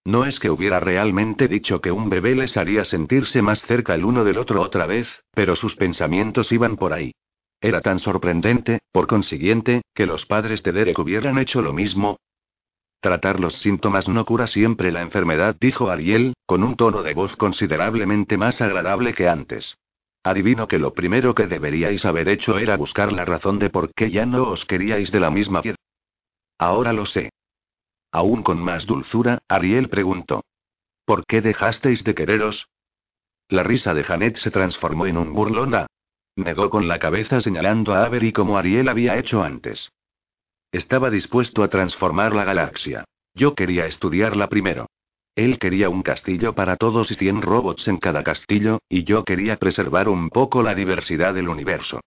No es que hubiera realmente dicho que un bebé les haría sentirse más cerca el uno del otro otra vez, pero sus pensamientos iban por ahí. Era tan sorprendente, por consiguiente, que los padres de Derek hubieran hecho lo mismo. Tratar los síntomas no cura siempre la enfermedad, dijo Ariel, con un tono de voz considerablemente más agradable que antes. Adivino que lo primero que deberíais haber hecho era buscar la razón de por qué ya no os queríais de la misma piedra. Ahora lo sé. Aún con más dulzura, Ariel preguntó. ¿Por qué dejasteis de quereros? La risa de Janet se transformó en un burlona. Negó con la cabeza señalando a Avery como Ariel había hecho antes. Estaba dispuesto a transformar la galaxia. Yo quería estudiarla primero. Él quería un castillo para todos y 100 robots en cada castillo, y yo quería preservar un poco la diversidad del universo.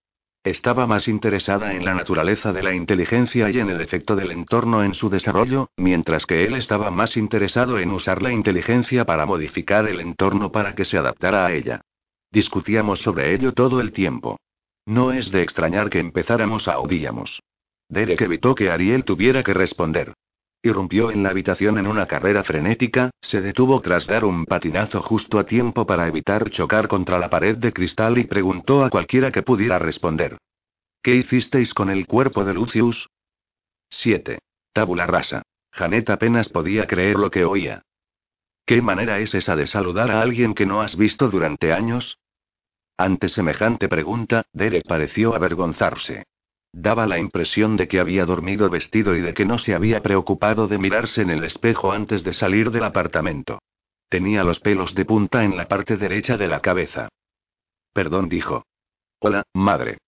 Estaba más interesada en la naturaleza de la inteligencia y en el efecto del entorno en su desarrollo, mientras que él estaba más interesado en usar la inteligencia para modificar el entorno para que se adaptara a ella. Discutíamos sobre ello todo el tiempo. No es de extrañar que empezáramos a odiamos. Derek evitó que Ariel tuviera que responder. Irrumpió en la habitación en una carrera frenética, se detuvo tras dar un patinazo justo a tiempo para evitar chocar contra la pared de cristal y preguntó a cualquiera que pudiera responder. ¿Qué hicisteis con el cuerpo de Lucius? 7. Tabula rasa. Janet apenas podía creer lo que oía. ¿Qué manera es esa de saludar a alguien que no has visto durante años? Ante semejante pregunta, Derek pareció avergonzarse. Daba la impresión de que había dormido vestido y de que no se había preocupado de mirarse en el espejo antes de salir del apartamento. Tenía los pelos de punta en la parte derecha de la cabeza. Perdón, dijo. Hola, madre.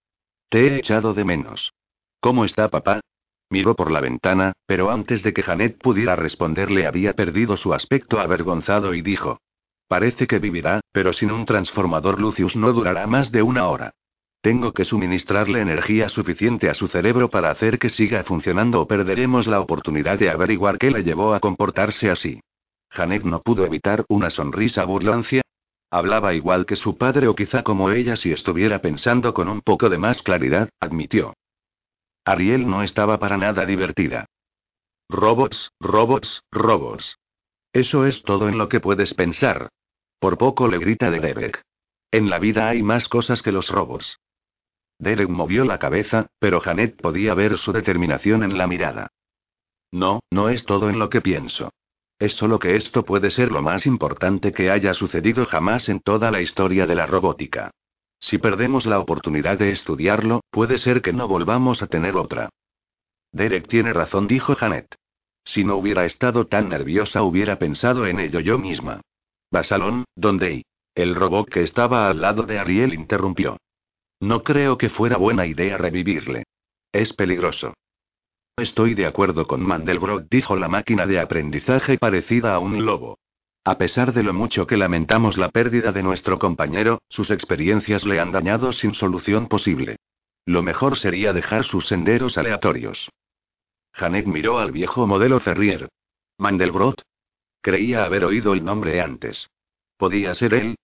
Te he echado de menos. ¿Cómo está papá? Miró por la ventana, pero antes de que Janet pudiera responderle había perdido su aspecto avergonzado y dijo. Parece que vivirá, pero sin un transformador Lucius no durará más de una hora. Tengo que suministrarle energía suficiente a su cerebro para hacer que siga funcionando o perderemos la oportunidad de averiguar qué le llevó a comportarse así. Janet no pudo evitar una sonrisa burlancia. Hablaba igual que su padre o quizá como ella si estuviera pensando con un poco de más claridad, admitió. Ariel no estaba para nada divertida. Robots, robots, robots. Eso es todo en lo que puedes pensar. Por poco le grita de Derek. En la vida hay más cosas que los robots. Derek movió la cabeza, pero Janet podía ver su determinación en la mirada. No, no es todo en lo que pienso. Es solo que esto puede ser lo más importante que haya sucedido jamás en toda la historia de la robótica. Si perdemos la oportunidad de estudiarlo, puede ser que no volvamos a tener otra. Derek tiene razón, dijo Janet. Si no hubiera estado tan nerviosa, hubiera pensado en ello yo misma. Basalón, ¿dónde? El robot que estaba al lado de Ariel interrumpió. No creo que fuera buena idea revivirle. Es peligroso. Estoy de acuerdo con Mandelbrot, dijo la máquina de aprendizaje parecida a un lobo. A pesar de lo mucho que lamentamos la pérdida de nuestro compañero, sus experiencias le han dañado sin solución posible. Lo mejor sería dejar sus senderos aleatorios. Janet miró al viejo modelo Ferrier. Mandelbrot. Creía haber oído el nombre antes. ¿Podía ser él?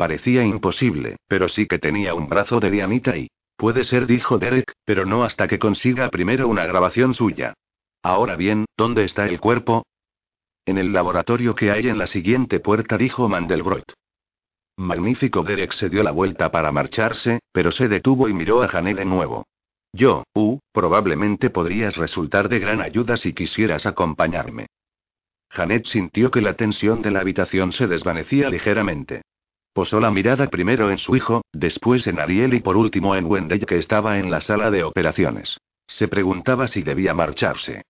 Parecía imposible, pero sí que tenía un brazo de Dianita y... Puede ser, dijo Derek, pero no hasta que consiga primero una grabación suya. Ahora bien, ¿dónde está el cuerpo? En el laboratorio que hay en la siguiente puerta, dijo Mandelbrot. Magnífico, Derek se dio la vuelta para marcharse, pero se detuvo y miró a Janet de nuevo. Yo, uh, probablemente podrías resultar de gran ayuda si quisieras acompañarme. Janet sintió que la tensión de la habitación se desvanecía ligeramente. Posó la mirada primero en su hijo, después en Ariel y por último en Wendell que estaba en la sala de operaciones. Se preguntaba si debía marcharse.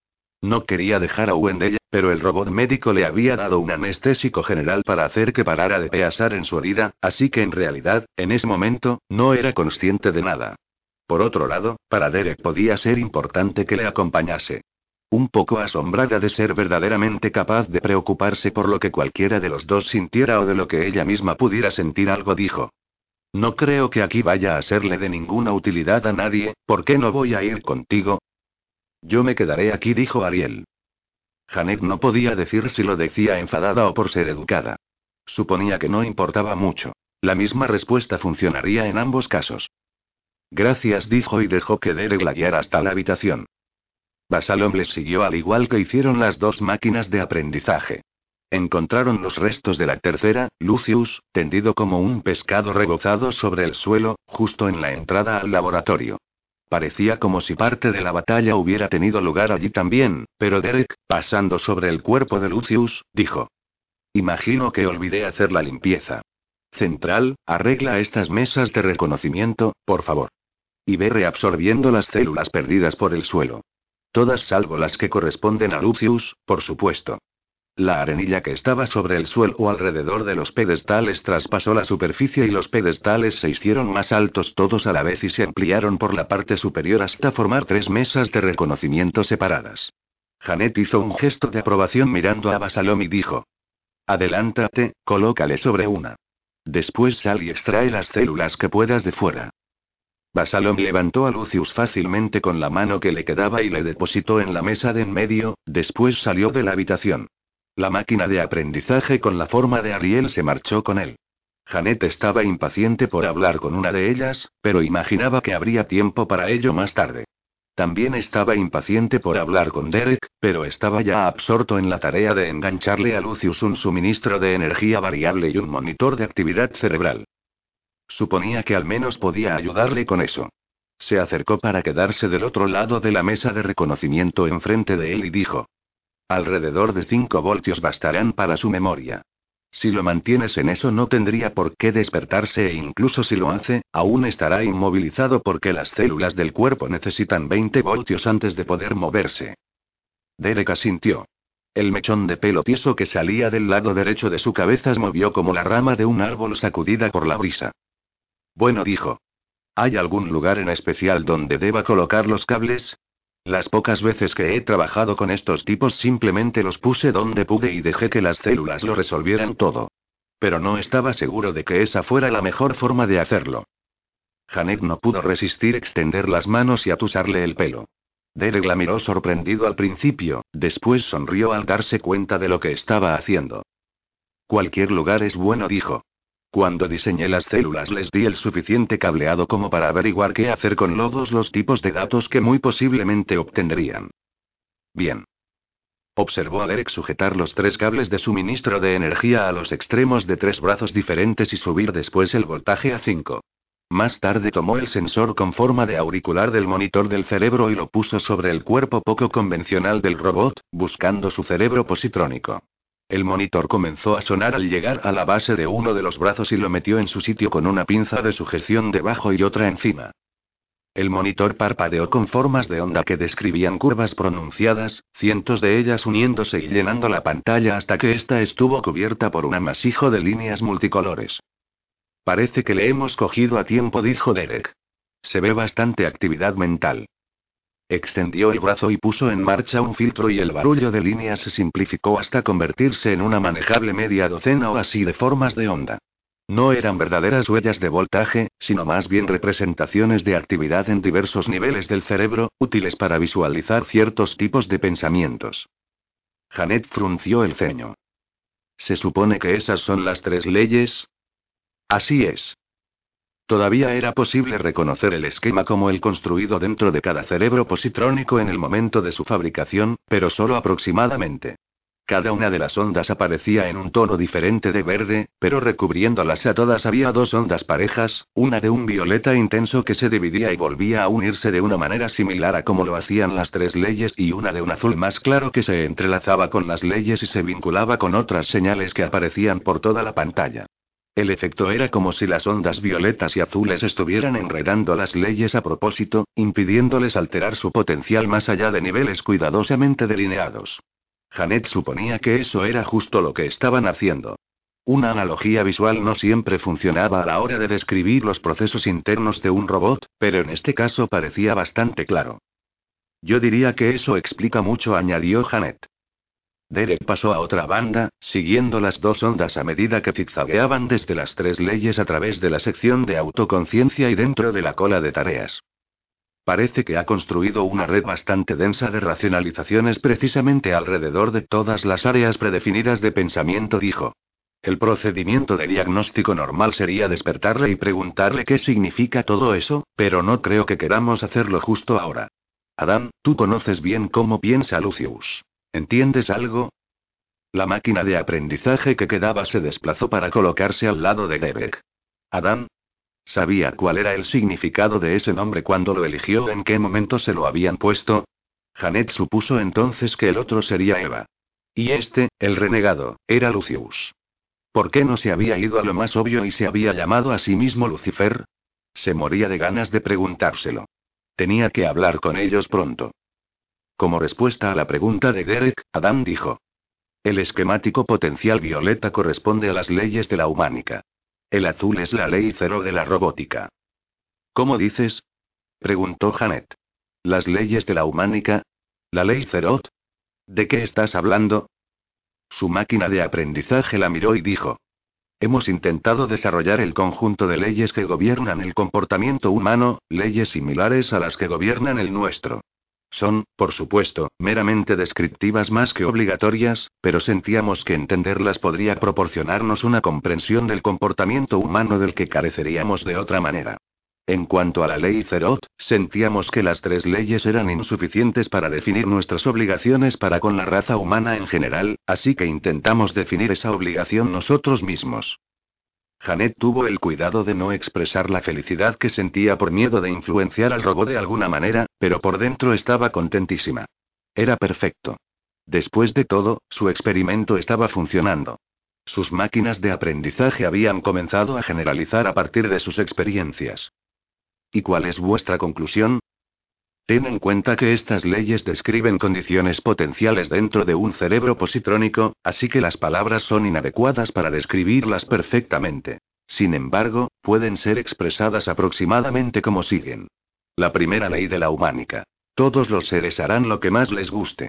No quería dejar a Wendell, pero el robot médico le había dado un anestésico general para hacer que parara de peasar en su herida, así que en realidad, en ese momento, no era consciente de nada. Por otro lado, para Derek podía ser importante que le acompañase. Un poco asombrada de ser verdaderamente capaz de preocuparse por lo que cualquiera de los dos sintiera o de lo que ella misma pudiera sentir algo dijo. No creo que aquí vaya a serle de ninguna utilidad a nadie, ¿por qué no voy a ir contigo? Yo me quedaré aquí, dijo Ariel. Janet no podía decir si lo decía enfadada o por ser educada. Suponía que no importaba mucho. La misma respuesta funcionaría en ambos casos. Gracias, dijo y dejó que Derek la guiara hasta la habitación. Basalom les siguió al igual que hicieron las dos máquinas de aprendizaje. Encontraron los restos de la tercera, Lucius, tendido como un pescado rebozado sobre el suelo, justo en la entrada al laboratorio. Parecía como si parte de la batalla hubiera tenido lugar allí también, pero Derek, pasando sobre el cuerpo de Lucius, dijo. Imagino que olvidé hacer la limpieza. Central, arregla estas mesas de reconocimiento, por favor. Y ve reabsorbiendo las células perdidas por el suelo. Todas salvo las que corresponden a Lucius, por supuesto. La arenilla que estaba sobre el suelo alrededor de los pedestales traspasó la superficie y los pedestales se hicieron más altos todos a la vez y se ampliaron por la parte superior hasta formar tres mesas de reconocimiento separadas. Janet hizo un gesto de aprobación mirando a Basalom y dijo. Adelántate, colócale sobre una. Después sal y extrae las células que puedas de fuera. Basalom levantó a Lucius fácilmente con la mano que le quedaba y le depositó en la mesa de en medio, después salió de la habitación. La máquina de aprendizaje con la forma de Ariel se marchó con él. Janet estaba impaciente por hablar con una de ellas, pero imaginaba que habría tiempo para ello más tarde. También estaba impaciente por hablar con Derek, pero estaba ya absorto en la tarea de engancharle a Lucius un suministro de energía variable y un monitor de actividad cerebral. Suponía que al menos podía ayudarle con eso. Se acercó para quedarse del otro lado de la mesa de reconocimiento enfrente de él y dijo. Alrededor de 5 voltios bastarán para su memoria. Si lo mantienes en eso no tendría por qué despertarse e incluso si lo hace, aún estará inmovilizado porque las células del cuerpo necesitan 20 voltios antes de poder moverse. Derek asintió. El mechón de pelo tieso que salía del lado derecho de su cabeza se movió como la rama de un árbol sacudida por la brisa. Bueno, dijo. ¿Hay algún lugar en especial donde deba colocar los cables? Las pocas veces que he trabajado con estos tipos simplemente los puse donde pude y dejé que las células lo resolvieran todo. Pero no estaba seguro de que esa fuera la mejor forma de hacerlo. Janet no pudo resistir extender las manos y atusarle el pelo. Derek la miró sorprendido al principio, después sonrió al darse cuenta de lo que estaba haciendo. Cualquier lugar es bueno, dijo. Cuando diseñé las células les di el suficiente cableado como para averiguar qué hacer con todos los tipos de datos que muy posiblemente obtendrían. Bien. Observó a Derek sujetar los tres cables de suministro de energía a los extremos de tres brazos diferentes y subir después el voltaje a 5. Más tarde tomó el sensor con forma de auricular del monitor del cerebro y lo puso sobre el cuerpo poco convencional del robot, buscando su cerebro positrónico. El monitor comenzó a sonar al llegar a la base de uno de los brazos y lo metió en su sitio con una pinza de sujeción debajo y otra encima. El monitor parpadeó con formas de onda que describían curvas pronunciadas, cientos de ellas uniéndose y llenando la pantalla hasta que ésta estuvo cubierta por un amasijo de líneas multicolores. Parece que le hemos cogido a tiempo, dijo Derek. Se ve bastante actividad mental. Extendió el brazo y puso en marcha un filtro y el barullo de líneas se simplificó hasta convertirse en una manejable media docena o así de formas de onda. No eran verdaderas huellas de voltaje, sino más bien representaciones de actividad en diversos niveles del cerebro, útiles para visualizar ciertos tipos de pensamientos. Janet frunció el ceño. ¿Se supone que esas son las tres leyes? Así es. Todavía era posible reconocer el esquema como el construido dentro de cada cerebro positrónico en el momento de su fabricación, pero solo aproximadamente. Cada una de las ondas aparecía en un tono diferente de verde, pero recubriéndolas a todas había dos ondas parejas, una de un violeta intenso que se dividía y volvía a unirse de una manera similar a como lo hacían las tres leyes y una de un azul más claro que se entrelazaba con las leyes y se vinculaba con otras señales que aparecían por toda la pantalla. El efecto era como si las ondas violetas y azules estuvieran enredando las leyes a propósito, impidiéndoles alterar su potencial más allá de niveles cuidadosamente delineados. Janet suponía que eso era justo lo que estaban haciendo. Una analogía visual no siempre funcionaba a la hora de describir los procesos internos de un robot, pero en este caso parecía bastante claro. Yo diría que eso explica mucho, añadió Janet. Derek pasó a otra banda, siguiendo las dos ondas a medida que zigzagueaban desde las tres leyes a través de la sección de autoconciencia y dentro de la cola de tareas. Parece que ha construido una red bastante densa de racionalizaciones precisamente alrededor de todas las áreas predefinidas de pensamiento, dijo. El procedimiento de diagnóstico normal sería despertarle y preguntarle qué significa todo eso, pero no creo que queramos hacerlo justo ahora. Adam, tú conoces bien cómo piensa Lucius. ¿Entiendes algo? La máquina de aprendizaje que quedaba se desplazó para colocarse al lado de Derek. Adán. Sabía cuál era el significado de ese nombre cuando lo eligió, en qué momento se lo habían puesto. Janet supuso entonces que el otro sería Eva. Y este, el renegado, era Lucius. ¿Por qué no se había ido a lo más obvio y se había llamado a sí mismo Lucifer? Se moría de ganas de preguntárselo. Tenía que hablar con ellos pronto. Como respuesta a la pregunta de Derek, Adam dijo. El esquemático potencial violeta corresponde a las leyes de la humánica. El azul es la ley cero de la robótica. ¿Cómo dices? preguntó Janet. ¿Las leyes de la humánica? ¿La ley Cerot? ¿De qué estás hablando? Su máquina de aprendizaje la miró y dijo. Hemos intentado desarrollar el conjunto de leyes que gobiernan el comportamiento humano, leyes similares a las que gobiernan el nuestro. Son, por supuesto, meramente descriptivas más que obligatorias, pero sentíamos que entenderlas podría proporcionarnos una comprensión del comportamiento humano del que careceríamos de otra manera. En cuanto a la ley Cerot, sentíamos que las tres leyes eran insuficientes para definir nuestras obligaciones para con la raza humana en general, así que intentamos definir esa obligación nosotros mismos. Janet tuvo el cuidado de no expresar la felicidad que sentía por miedo de influenciar al robot de alguna manera, pero por dentro estaba contentísima. Era perfecto. Después de todo, su experimento estaba funcionando. Sus máquinas de aprendizaje habían comenzado a generalizar a partir de sus experiencias. ¿Y cuál es vuestra conclusión? Ten en cuenta que estas leyes describen condiciones potenciales dentro de un cerebro positrónico, así que las palabras son inadecuadas para describirlas perfectamente. Sin embargo, pueden ser expresadas aproximadamente como siguen. La primera ley de la humánica. Todos los seres harán lo que más les guste.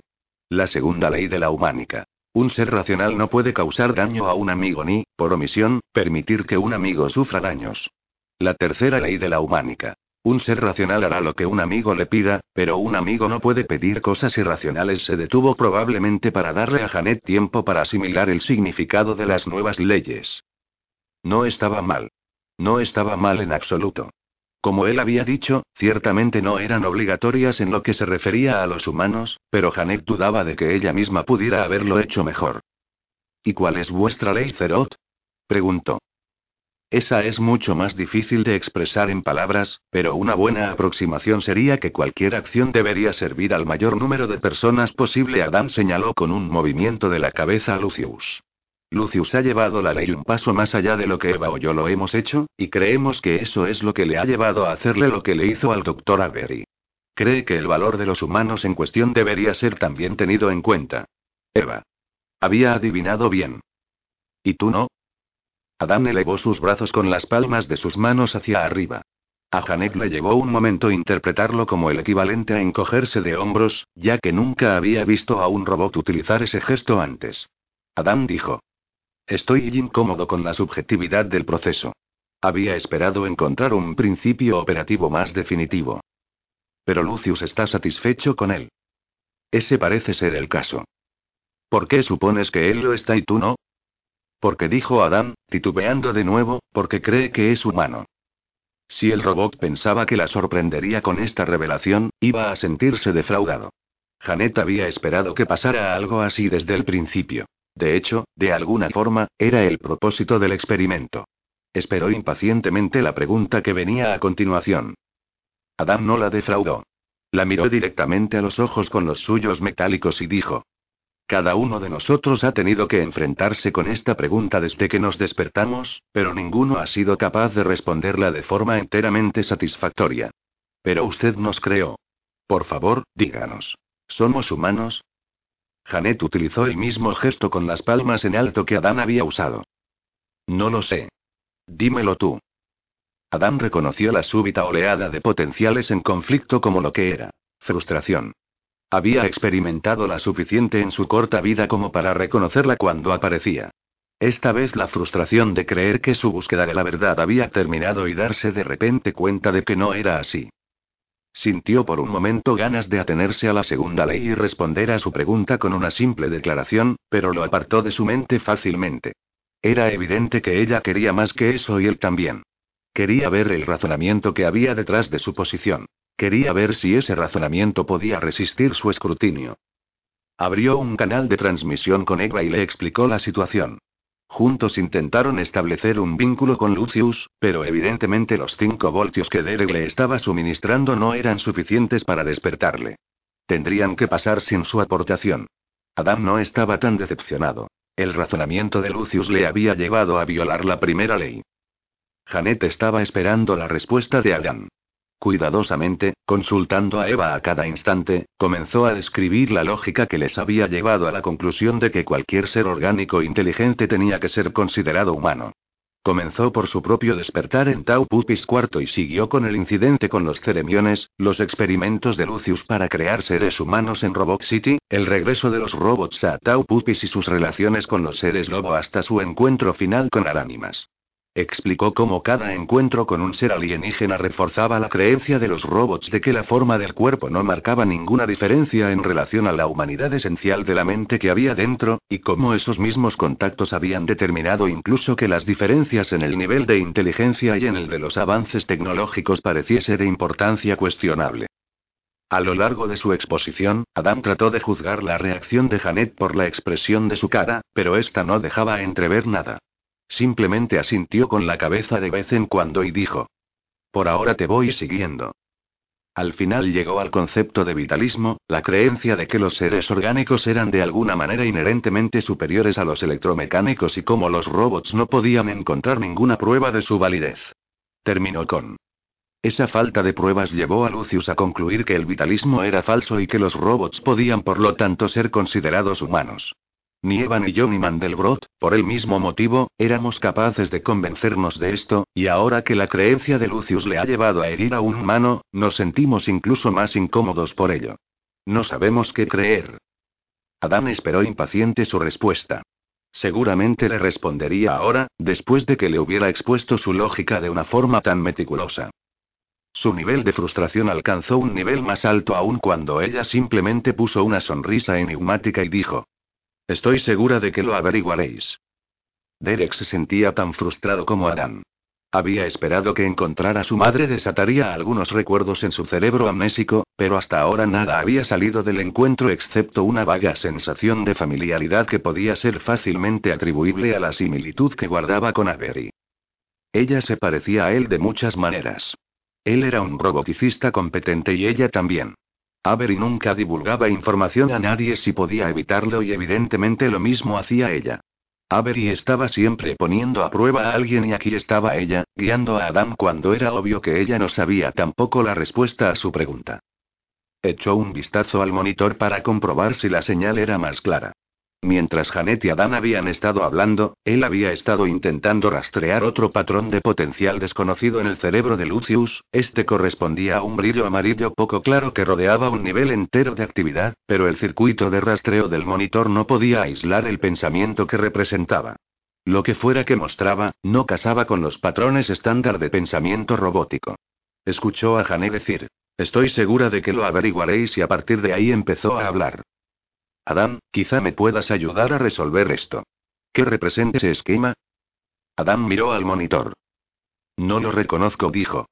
La segunda ley de la humánica. Un ser racional no puede causar daño a un amigo ni, por omisión, permitir que un amigo sufra daños. La tercera ley de la humánica. Un ser racional hará lo que un amigo le pida, pero un amigo no puede pedir cosas irracionales. Se detuvo probablemente para darle a Janet tiempo para asimilar el significado de las nuevas leyes. No estaba mal. No estaba mal en absoluto. Como él había dicho, ciertamente no eran obligatorias en lo que se refería a los humanos, pero Janet dudaba de que ella misma pudiera haberlo hecho mejor. ¿Y cuál es vuestra ley, Cerot? preguntó. Esa es mucho más difícil de expresar en palabras, pero una buena aproximación sería que cualquier acción debería servir al mayor número de personas posible. Adam señaló con un movimiento de la cabeza a Lucius. Lucius ha llevado la ley un paso más allá de lo que Eva o yo lo hemos hecho, y creemos que eso es lo que le ha llevado a hacerle lo que le hizo al doctor Avery. Cree que el valor de los humanos en cuestión debería ser también tenido en cuenta. Eva. Había adivinado bien. ¿Y tú no? Adán elevó sus brazos con las palmas de sus manos hacia arriba. A Janet le llevó un momento interpretarlo como el equivalente a encogerse de hombros, ya que nunca había visto a un robot utilizar ese gesto antes. Adán dijo. Estoy incómodo con la subjetividad del proceso. Había esperado encontrar un principio operativo más definitivo. Pero Lucius está satisfecho con él. Ese parece ser el caso. ¿Por qué supones que él lo está y tú no? Porque dijo Adán, titubeando de nuevo, porque cree que es humano. Si el robot pensaba que la sorprendería con esta revelación, iba a sentirse defraudado. Janet había esperado que pasara algo así desde el principio. De hecho, de alguna forma, era el propósito del experimento. Esperó impacientemente la pregunta que venía a continuación. Adán no la defraudó. La miró directamente a los ojos con los suyos metálicos y dijo, cada uno de nosotros ha tenido que enfrentarse con esta pregunta desde que nos despertamos, pero ninguno ha sido capaz de responderla de forma enteramente satisfactoria. Pero usted nos creó. Por favor, díganos. ¿Somos humanos? Janet utilizó el mismo gesto con las palmas en alto que Adán había usado. No lo sé. Dímelo tú. Adán reconoció la súbita oleada de potenciales en conflicto como lo que era. Frustración. Había experimentado la suficiente en su corta vida como para reconocerla cuando aparecía. Esta vez la frustración de creer que su búsqueda de la verdad había terminado y darse de repente cuenta de que no era así. Sintió por un momento ganas de atenerse a la segunda ley y responder a su pregunta con una simple declaración, pero lo apartó de su mente fácilmente. Era evidente que ella quería más que eso y él también. Quería ver el razonamiento que había detrás de su posición. Quería ver si ese razonamiento podía resistir su escrutinio. Abrió un canal de transmisión con Eva y le explicó la situación. Juntos intentaron establecer un vínculo con Lucius, pero evidentemente los 5 voltios que Derek le estaba suministrando no eran suficientes para despertarle. Tendrían que pasar sin su aportación. Adam no estaba tan decepcionado. El razonamiento de Lucius le había llevado a violar la primera ley. Janet estaba esperando la respuesta de Adam. Cuidadosamente, consultando a Eva a cada instante, comenzó a describir la lógica que les había llevado a la conclusión de que cualquier ser orgánico inteligente tenía que ser considerado humano. Comenzó por su propio despertar en Tau Pupis cuarto y siguió con el incidente con los ceremiones, los experimentos de Lucius para crear seres humanos en Robot City, el regreso de los robots a Tau Pupis y sus relaciones con los seres lobo hasta su encuentro final con Aránimas. Explicó cómo cada encuentro con un ser alienígena reforzaba la creencia de los robots de que la forma del cuerpo no marcaba ninguna diferencia en relación a la humanidad esencial de la mente que había dentro, y cómo esos mismos contactos habían determinado incluso que las diferencias en el nivel de inteligencia y en el de los avances tecnológicos pareciese de importancia cuestionable. A lo largo de su exposición, Adam trató de juzgar la reacción de Janet por la expresión de su cara, pero esta no dejaba entrever nada. Simplemente asintió con la cabeza de vez en cuando y dijo. Por ahora te voy siguiendo. Al final llegó al concepto de vitalismo, la creencia de que los seres orgánicos eran de alguna manera inherentemente superiores a los electromecánicos y como los robots no podían encontrar ninguna prueba de su validez. Terminó con. Esa falta de pruebas llevó a Lucius a concluir que el vitalismo era falso y que los robots podían por lo tanto ser considerados humanos. Ni Eva ni yo ni Mandelbrot, por el mismo motivo, éramos capaces de convencernos de esto, y ahora que la creencia de Lucius le ha llevado a herir a un humano, nos sentimos incluso más incómodos por ello. No sabemos qué creer. Adán esperó impaciente su respuesta. Seguramente le respondería ahora, después de que le hubiera expuesto su lógica de una forma tan meticulosa. Su nivel de frustración alcanzó un nivel más alto aún cuando ella simplemente puso una sonrisa enigmática y dijo, Estoy segura de que lo averiguaréis. Derek se sentía tan frustrado como Adán. Había esperado que encontrar a su madre desataría algunos recuerdos en su cerebro amnésico, pero hasta ahora nada había salido del encuentro excepto una vaga sensación de familiaridad que podía ser fácilmente atribuible a la similitud que guardaba con Avery. Ella se parecía a él de muchas maneras. Él era un roboticista competente y ella también. Avery nunca divulgaba información a nadie si podía evitarlo y evidentemente lo mismo hacía ella. Avery estaba siempre poniendo a prueba a alguien y aquí estaba ella, guiando a Adam cuando era obvio que ella no sabía tampoco la respuesta a su pregunta. Echó un vistazo al monitor para comprobar si la señal era más clara. Mientras Janet y Adán habían estado hablando, él había estado intentando rastrear otro patrón de potencial desconocido en el cerebro de Lucius, este correspondía a un brillo amarillo poco claro que rodeaba un nivel entero de actividad, pero el circuito de rastreo del monitor no podía aislar el pensamiento que representaba. Lo que fuera que mostraba, no casaba con los patrones estándar de pensamiento robótico. Escuchó a Janet decir, Estoy segura de que lo averiguaréis y a partir de ahí empezó a hablar. Adam, quizá me puedas ayudar a resolver esto. ¿Qué representa ese esquema? Adam miró al monitor. No lo reconozco, dijo.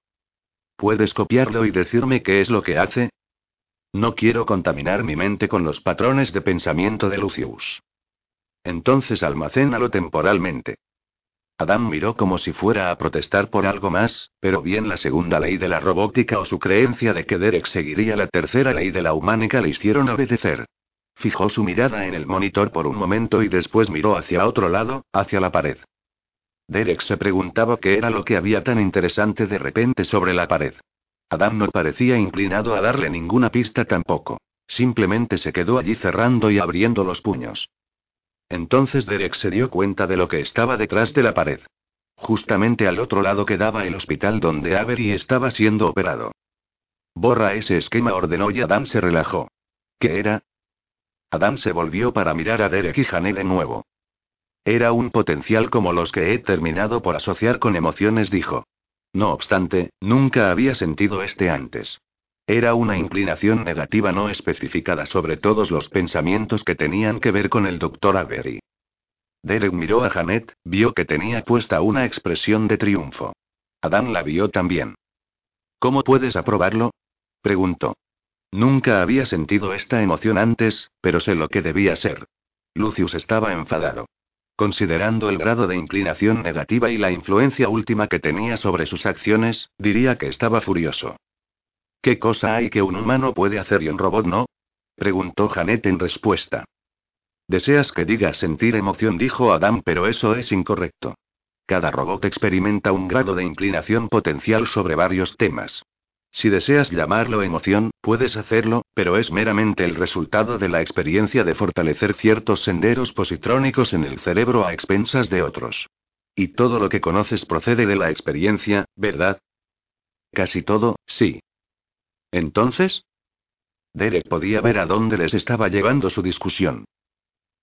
¿Puedes copiarlo y decirme qué es lo que hace? No quiero contaminar mi mente con los patrones de pensamiento de Lucius. Entonces almacénalo temporalmente. Adam miró como si fuera a protestar por algo más, pero bien la segunda ley de la robótica o su creencia de que Derek seguiría la tercera ley de la humánica le hicieron obedecer. Fijó su mirada en el monitor por un momento y después miró hacia otro lado, hacia la pared. Derek se preguntaba qué era lo que había tan interesante de repente sobre la pared. Adam no parecía inclinado a darle ninguna pista tampoco. Simplemente se quedó allí cerrando y abriendo los puños. Entonces Derek se dio cuenta de lo que estaba detrás de la pared. Justamente al otro lado quedaba el hospital donde Avery estaba siendo operado. Borra ese esquema, ordenó y Adam se relajó. ¿Qué era? Adam se volvió para mirar a Derek y Jane de nuevo. Era un potencial como los que he terminado por asociar con emociones, dijo. No obstante, nunca había sentido este antes. Era una inclinación negativa no especificada sobre todos los pensamientos que tenían que ver con el Dr. Avery. Derek miró a Janet, vio que tenía puesta una expresión de triunfo. Adam la vio también. ¿Cómo puedes aprobarlo? preguntó. Nunca había sentido esta emoción antes, pero sé lo que debía ser. Lucius estaba enfadado. Considerando el grado de inclinación negativa y la influencia última que tenía sobre sus acciones, diría que estaba furioso. ¿Qué cosa hay que un humano puede hacer y un robot no? preguntó Janet en respuesta. Deseas que diga sentir emoción, dijo Adam, pero eso es incorrecto. Cada robot experimenta un grado de inclinación potencial sobre varios temas. Si deseas llamarlo emoción, puedes hacerlo, pero es meramente el resultado de la experiencia de fortalecer ciertos senderos positrónicos en el cerebro a expensas de otros. Y todo lo que conoces procede de la experiencia, ¿verdad? Casi todo, sí. Entonces, Derek podía ver a dónde les estaba llevando su discusión.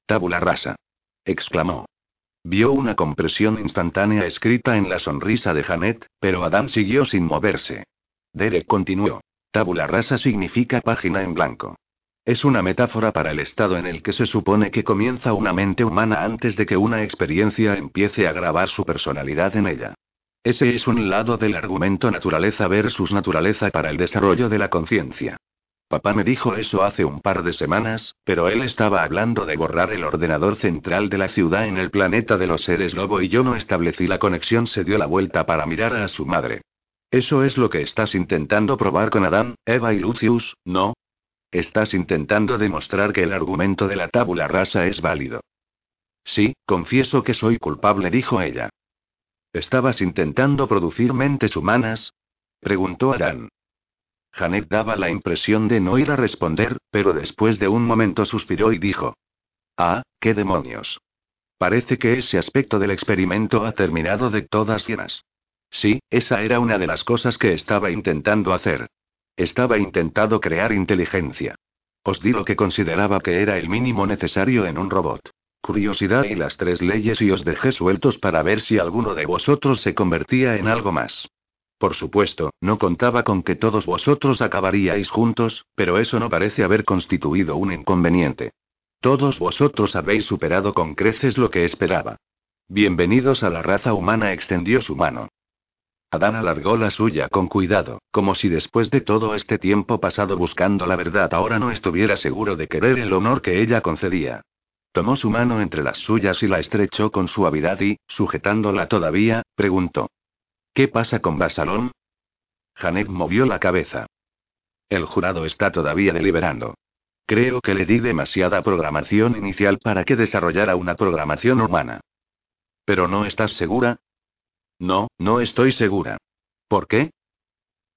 Tabula rasa. exclamó. Vio una compresión instantánea escrita en la sonrisa de Janet, pero Adam siguió sin moverse. Derek continuó. Tabula rasa significa página en blanco. Es una metáfora para el estado en el que se supone que comienza una mente humana antes de que una experiencia empiece a grabar su personalidad en ella. Ese es un lado del argumento naturaleza versus naturaleza para el desarrollo de la conciencia. Papá me dijo eso hace un par de semanas, pero él estaba hablando de borrar el ordenador central de la ciudad en el planeta de los seres lobo y yo no establecí la conexión. Se dio la vuelta para mirar a su madre. Eso es lo que estás intentando probar con Adán, Eva y Lucius, ¿no? Estás intentando demostrar que el argumento de la tábula rasa es válido. Sí, confieso que soy culpable, dijo ella. ¿Estabas intentando producir mentes humanas? preguntó Adán. Janet daba la impresión de no ir a responder, pero después de un momento suspiró y dijo. Ah, qué demonios. Parece que ese aspecto del experimento ha terminado de todas llenas. Sí, esa era una de las cosas que estaba intentando hacer. Estaba intentando crear inteligencia. Os di lo que consideraba que era el mínimo necesario en un robot. Curiosidad y las tres leyes y os dejé sueltos para ver si alguno de vosotros se convertía en algo más. Por supuesto, no contaba con que todos vosotros acabaríais juntos, pero eso no parece haber constituido un inconveniente. Todos vosotros habéis superado con creces lo que esperaba. Bienvenidos a la raza humana, extendió su mano. Adán alargó la suya con cuidado, como si después de todo este tiempo pasado buscando la verdad ahora no estuviera seguro de querer el honor que ella concedía. Tomó su mano entre las suyas y la estrechó con suavidad y, sujetándola todavía, preguntó. ¿Qué pasa con Basalón? Janet movió la cabeza. El jurado está todavía deliberando. Creo que le di demasiada programación inicial para que desarrollara una programación humana. ¿Pero no estás segura? No, no estoy segura. ¿Por qué?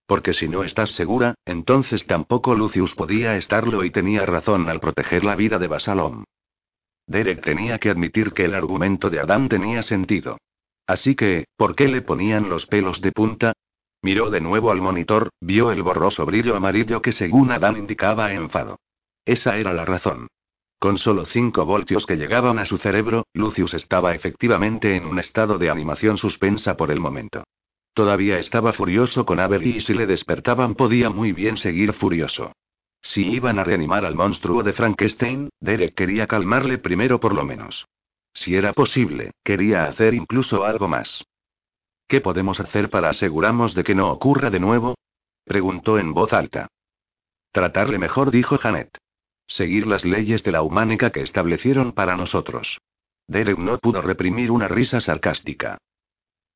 Porque si no estás segura, entonces tampoco Lucius podía estarlo y tenía razón al proteger la vida de Basalón. Derek tenía que admitir que el argumento de Adam tenía sentido. Así que, ¿por qué le ponían los pelos de punta? Miró de nuevo al monitor, vio el borroso brillo amarillo que según Adam indicaba enfado. Esa era la razón. Con solo 5 voltios que llegaban a su cerebro, Lucius estaba efectivamente en un estado de animación suspensa por el momento. Todavía estaba furioso con Avery y si le despertaban podía muy bien seguir furioso. Si iban a reanimar al monstruo de Frankenstein, Derek quería calmarle primero por lo menos. Si era posible, quería hacer incluso algo más. ¿Qué podemos hacer para asegurarnos de que no ocurra de nuevo? preguntó en voz alta. Tratarle mejor, dijo Janet. Seguir las leyes de la humánica que establecieron para nosotros. Derek no pudo reprimir una risa sarcástica.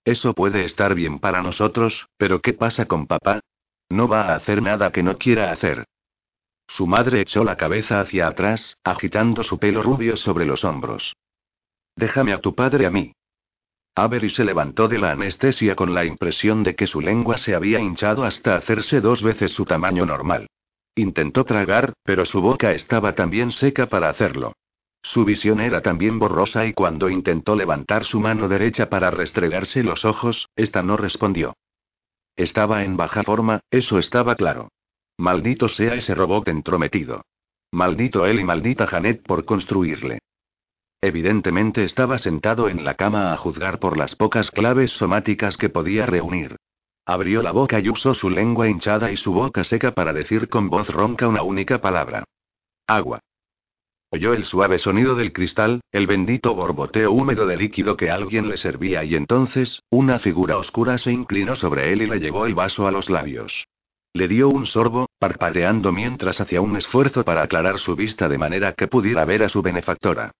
Eso puede estar bien para nosotros, pero ¿qué pasa con papá? No va a hacer nada que no quiera hacer. Su madre echó la cabeza hacia atrás, agitando su pelo rubio sobre los hombros. Déjame a tu padre a mí. Avery se levantó de la anestesia con la impresión de que su lengua se había hinchado hasta hacerse dos veces su tamaño normal. Intentó tragar, pero su boca estaba también seca para hacerlo. Su visión era también borrosa y cuando intentó levantar su mano derecha para restregarse los ojos, esta no respondió. Estaba en baja forma, eso estaba claro. Maldito sea ese robot entrometido. Maldito él y maldita Janet por construirle. Evidentemente estaba sentado en la cama a juzgar por las pocas claves somáticas que podía reunir. Abrió la boca y usó su lengua hinchada y su boca seca para decir con voz ronca una única palabra. Agua. Oyó el suave sonido del cristal, el bendito borboteo húmedo de líquido que alguien le servía y entonces, una figura oscura se inclinó sobre él y le llevó el vaso a los labios. Le dio un sorbo, parpadeando mientras hacía un esfuerzo para aclarar su vista de manera que pudiera ver a su benefactora.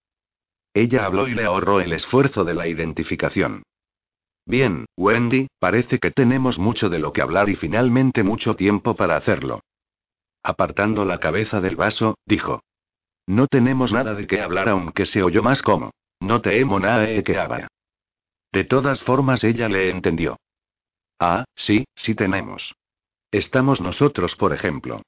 Ella habló y le ahorró el esfuerzo de la identificación. Bien, Wendy, parece que tenemos mucho de lo que hablar y finalmente mucho tiempo para hacerlo. Apartando la cabeza del vaso, dijo. No tenemos nada de qué hablar aunque se oyó más como. No te emo nae que habla. De todas formas ella le entendió. Ah, sí, sí tenemos. Estamos nosotros, por ejemplo.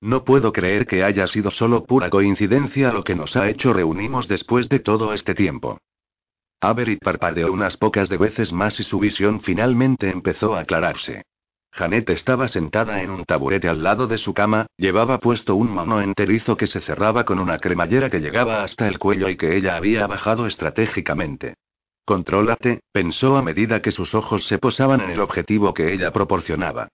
No puedo creer que haya sido solo pura coincidencia lo que nos ha hecho reunimos después de todo este tiempo. Avery parpadeó unas pocas de veces más y su visión finalmente empezó a aclararse. Janet estaba sentada en un taburete al lado de su cama, llevaba puesto un mono enterizo que se cerraba con una cremallera que llegaba hasta el cuello y que ella había bajado estratégicamente. Contrólate, pensó a medida que sus ojos se posaban en el objetivo que ella proporcionaba.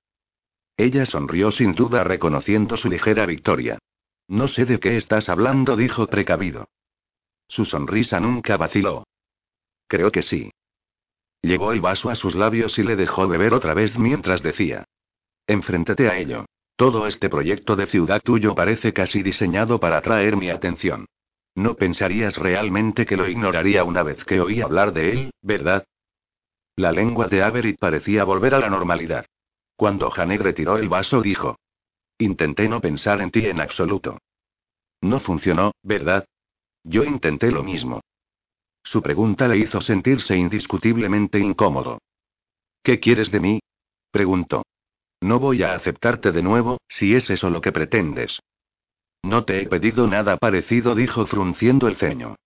Ella sonrió sin duda reconociendo su ligera victoria. No sé de qué estás hablando, dijo precavido. Su sonrisa nunca vaciló. Creo que sí. Llevó el vaso a sus labios y le dejó beber otra vez mientras decía. Enfréntate a ello. Todo este proyecto de ciudad tuyo parece casi diseñado para atraer mi atención. No pensarías realmente que lo ignoraría una vez que oí hablar de él, ¿verdad? La lengua de Avery parecía volver a la normalidad. Cuando Janet retiró el vaso, dijo: Intenté no pensar en ti en absoluto. No funcionó, ¿verdad? Yo intenté lo mismo. Su pregunta le hizo sentirse indiscutiblemente incómodo. ¿Qué quieres de mí? preguntó. No voy a aceptarte de nuevo, si es eso lo que pretendes. No te he pedido nada parecido, dijo frunciendo el ceño.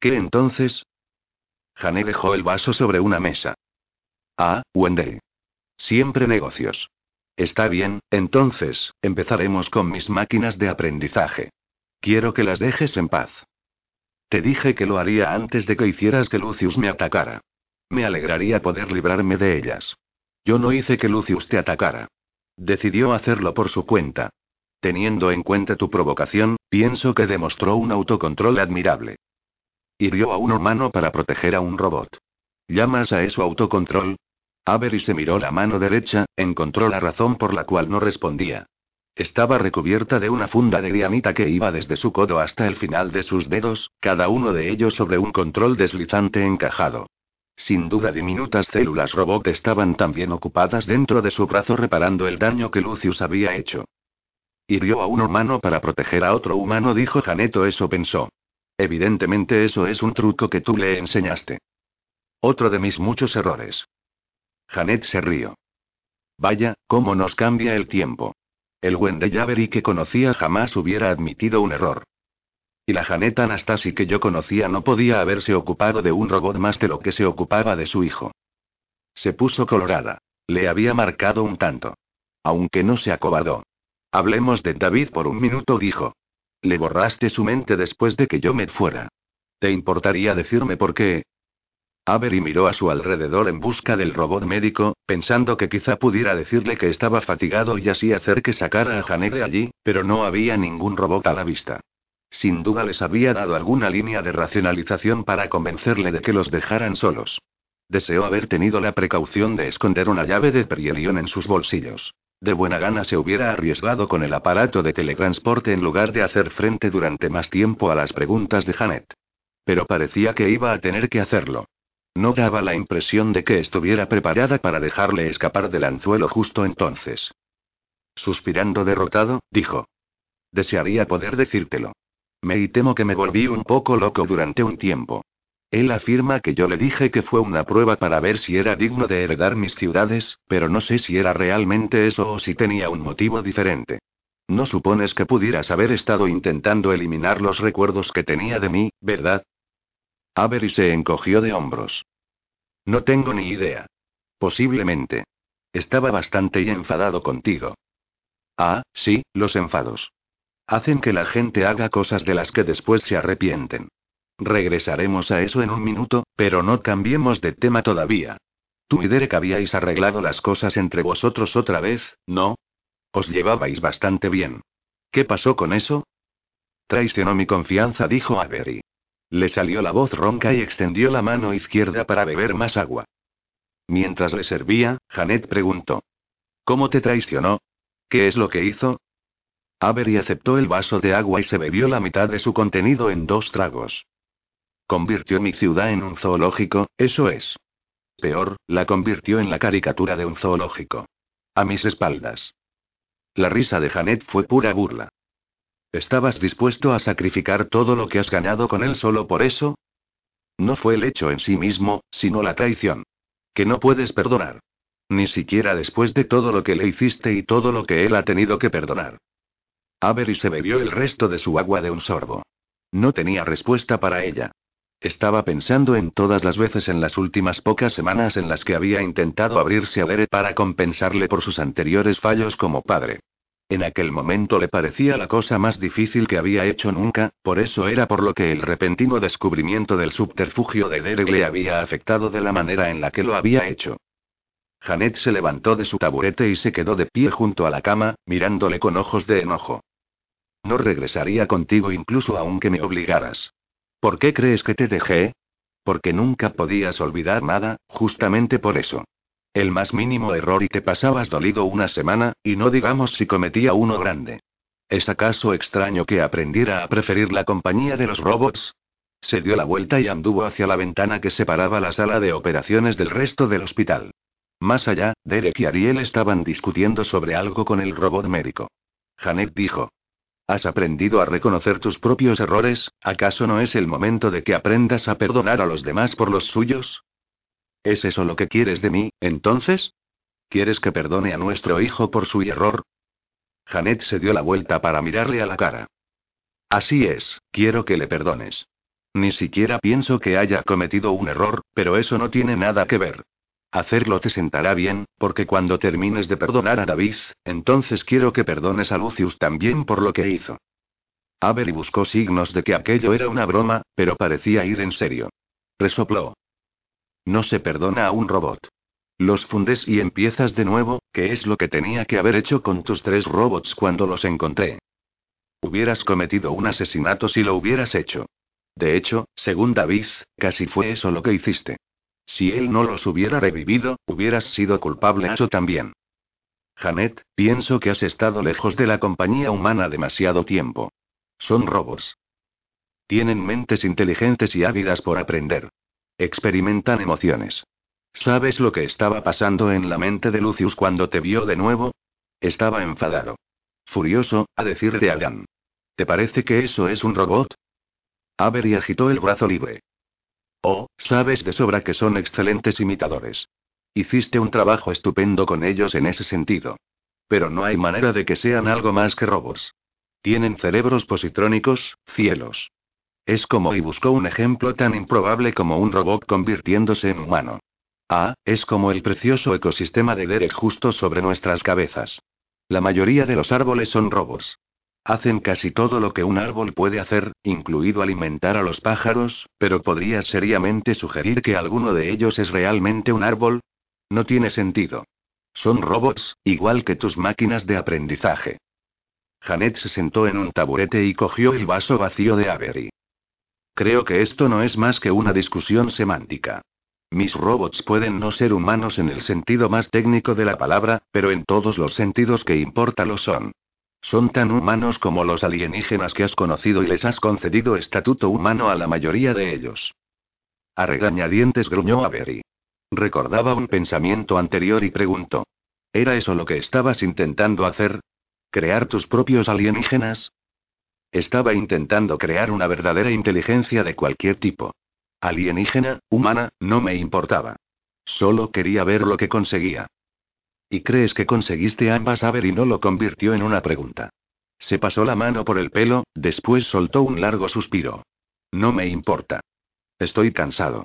¿Qué entonces? Janet dejó el vaso sobre una mesa. Ah, Wendell. Siempre negocios. Está bien, entonces, empezaremos con mis máquinas de aprendizaje. Quiero que las dejes en paz. Te dije que lo haría antes de que hicieras que Lucius me atacara. Me alegraría poder librarme de ellas. Yo no hice que Lucius te atacara. Decidió hacerlo por su cuenta. Teniendo en cuenta tu provocación, pienso que demostró un autocontrol admirable. Hirió a un humano para proteger a un robot. ¿Llamas a eso autocontrol? Avery se miró la mano derecha, encontró la razón por la cual no respondía. Estaba recubierta de una funda de diamita que iba desde su codo hasta el final de sus dedos, cada uno de ellos sobre un control deslizante encajado. Sin duda diminutas células robot estaban también ocupadas dentro de su brazo reparando el daño que Lucius había hecho. Hirió a un humano para proteger a otro humano, dijo Janeto, eso pensó. Evidentemente eso es un truco que tú le enseñaste. Otro de mis muchos errores. Janet se rió. Vaya, cómo nos cambia el tiempo. El Wendell Avery que conocía jamás hubiera admitido un error. Y la Janet Anastasi que yo conocía no podía haberse ocupado de un robot más de lo que se ocupaba de su hijo. Se puso colorada. Le había marcado un tanto. Aunque no se acobardó. Hablemos de David por un minuto, dijo. Le borraste su mente después de que yo me fuera. ¿Te importaría decirme por qué? Avery miró a su alrededor en busca del robot médico, pensando que quizá pudiera decirle que estaba fatigado y así hacer que sacara a Janet de allí, pero no había ningún robot a la vista. Sin duda les había dado alguna línea de racionalización para convencerle de que los dejaran solos. Deseó haber tenido la precaución de esconder una llave de perielión en sus bolsillos. De buena gana se hubiera arriesgado con el aparato de teletransporte en lugar de hacer frente durante más tiempo a las preguntas de Janet. Pero parecía que iba a tener que hacerlo. No daba la impresión de que estuviera preparada para dejarle escapar del anzuelo justo entonces. Suspirando derrotado, dijo. Desearía poder decírtelo. Me y temo que me volví un poco loco durante un tiempo. Él afirma que yo le dije que fue una prueba para ver si era digno de heredar mis ciudades, pero no sé si era realmente eso o si tenía un motivo diferente. No supones que pudieras haber estado intentando eliminar los recuerdos que tenía de mí, ¿verdad? Avery se encogió de hombros. No tengo ni idea. Posiblemente. Estaba bastante enfadado contigo. Ah, sí, los enfados. Hacen que la gente haga cosas de las que después se arrepienten. Regresaremos a eso en un minuto, pero no cambiemos de tema todavía. Tú y Derek habíais arreglado las cosas entre vosotros otra vez, ¿no? Os llevabais bastante bien. ¿Qué pasó con eso? Traicionó mi confianza, dijo Avery. Le salió la voz ronca y extendió la mano izquierda para beber más agua. Mientras le servía, Janet preguntó. ¿Cómo te traicionó? ¿Qué es lo que hizo? Avery aceptó el vaso de agua y se bebió la mitad de su contenido en dos tragos. Convirtió mi ciudad en un zoológico, eso es. Peor, la convirtió en la caricatura de un zoológico. A mis espaldas. La risa de Janet fue pura burla. ¿Estabas dispuesto a sacrificar todo lo que has ganado con él solo por eso? No fue el hecho en sí mismo, sino la traición. Que no puedes perdonar. Ni siquiera después de todo lo que le hiciste y todo lo que él ha tenido que perdonar. Avery se bebió el resto de su agua de un sorbo. No tenía respuesta para ella. Estaba pensando en todas las veces en las últimas pocas semanas en las que había intentado abrirse a Derek para compensarle por sus anteriores fallos como padre. En aquel momento le parecía la cosa más difícil que había hecho nunca, por eso era por lo que el repentino descubrimiento del subterfugio de Derek le había afectado de la manera en la que lo había hecho. Janet se levantó de su taburete y se quedó de pie junto a la cama, mirándole con ojos de enojo. No regresaría contigo incluso aunque me obligaras. ¿Por qué crees que te dejé? Porque nunca podías olvidar nada, justamente por eso. El más mínimo error y te pasabas dolido una semana, y no digamos si cometía uno grande. ¿Es acaso extraño que aprendiera a preferir la compañía de los robots? Se dio la vuelta y anduvo hacia la ventana que separaba la sala de operaciones del resto del hospital. Más allá, Derek y Ariel estaban discutiendo sobre algo con el robot médico. Janet dijo. ¿Has aprendido a reconocer tus propios errores? ¿Acaso no es el momento de que aprendas a perdonar a los demás por los suyos? ¿Es eso lo que quieres de mí, entonces? ¿Quieres que perdone a nuestro hijo por su error? Janet se dio la vuelta para mirarle a la cara. Así es, quiero que le perdones. Ni siquiera pienso que haya cometido un error, pero eso no tiene nada que ver. Hacerlo te sentará bien, porque cuando termines de perdonar a David, entonces quiero que perdones a Lucius también por lo que hizo. Avery buscó signos de que aquello era una broma, pero parecía ir en serio. Resopló. No se perdona a un robot. Los fundes y empiezas de nuevo, que es lo que tenía que haber hecho con tus tres robots cuando los encontré. Hubieras cometido un asesinato si lo hubieras hecho. De hecho, según David, casi fue eso lo que hiciste. Si él no los hubiera revivido, hubieras sido culpable eso también. Janet, pienso que has estado lejos de la compañía humana demasiado tiempo. Son robots. Tienen mentes inteligentes y ávidas por aprender. Experimentan emociones. ¿Sabes lo que estaba pasando en la mente de Lucius cuando te vio de nuevo? Estaba enfadado. Furioso, a decir de Adán. ¿Te parece que eso es un robot? Avery agitó el brazo libre. Oh, sabes de sobra que son excelentes imitadores. Hiciste un trabajo estupendo con ellos en ese sentido. Pero no hay manera de que sean algo más que robots. Tienen cerebros positrónicos, cielos. Es como y buscó un ejemplo tan improbable como un robot convirtiéndose en humano. Ah, es como el precioso ecosistema de Derek justo sobre nuestras cabezas. La mayoría de los árboles son robots. Hacen casi todo lo que un árbol puede hacer, incluido alimentar a los pájaros, pero ¿podrías seriamente sugerir que alguno de ellos es realmente un árbol? No tiene sentido. Son robots, igual que tus máquinas de aprendizaje. Janet se sentó en un taburete y cogió el vaso vacío de Avery. Creo que esto no es más que una discusión semántica. Mis robots pueden no ser humanos en el sentido más técnico de la palabra, pero en todos los sentidos que importa lo son. Son tan humanos como los alienígenas que has conocido y les has concedido estatuto humano a la mayoría de ellos. A regañadientes gruñó Avery. Recordaba un pensamiento anterior y preguntó. ¿Era eso lo que estabas intentando hacer? ¿Crear tus propios alienígenas? Estaba intentando crear una verdadera inteligencia de cualquier tipo. Alienígena, humana, no me importaba. Solo quería ver lo que conseguía. ¿Y crees que conseguiste ambas? y no lo convirtió en una pregunta. Se pasó la mano por el pelo, después soltó un largo suspiro. No me importa. Estoy cansado.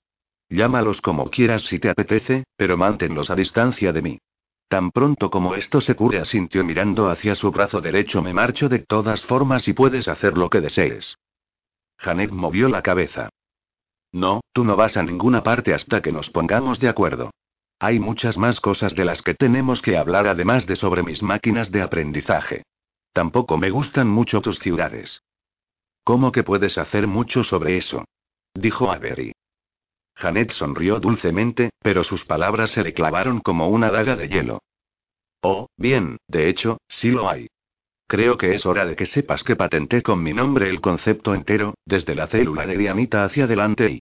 Llámalos como quieras si te apetece, pero manténlos a distancia de mí. Tan pronto como esto se cure, asintió mirando hacia su brazo derecho. Me marcho de todas formas y puedes hacer lo que desees. Janet movió la cabeza. No, tú no vas a ninguna parte hasta que nos pongamos de acuerdo. Hay muchas más cosas de las que tenemos que hablar además de sobre mis máquinas de aprendizaje. Tampoco me gustan mucho tus ciudades. ¿Cómo que puedes hacer mucho sobre eso? Dijo Avery. Janet sonrió dulcemente, pero sus palabras se le clavaron como una daga de hielo. Oh, bien, de hecho, sí lo hay. Creo que es hora de que sepas que patenté con mi nombre el concepto entero, desde la célula de diamita hacia adelante y...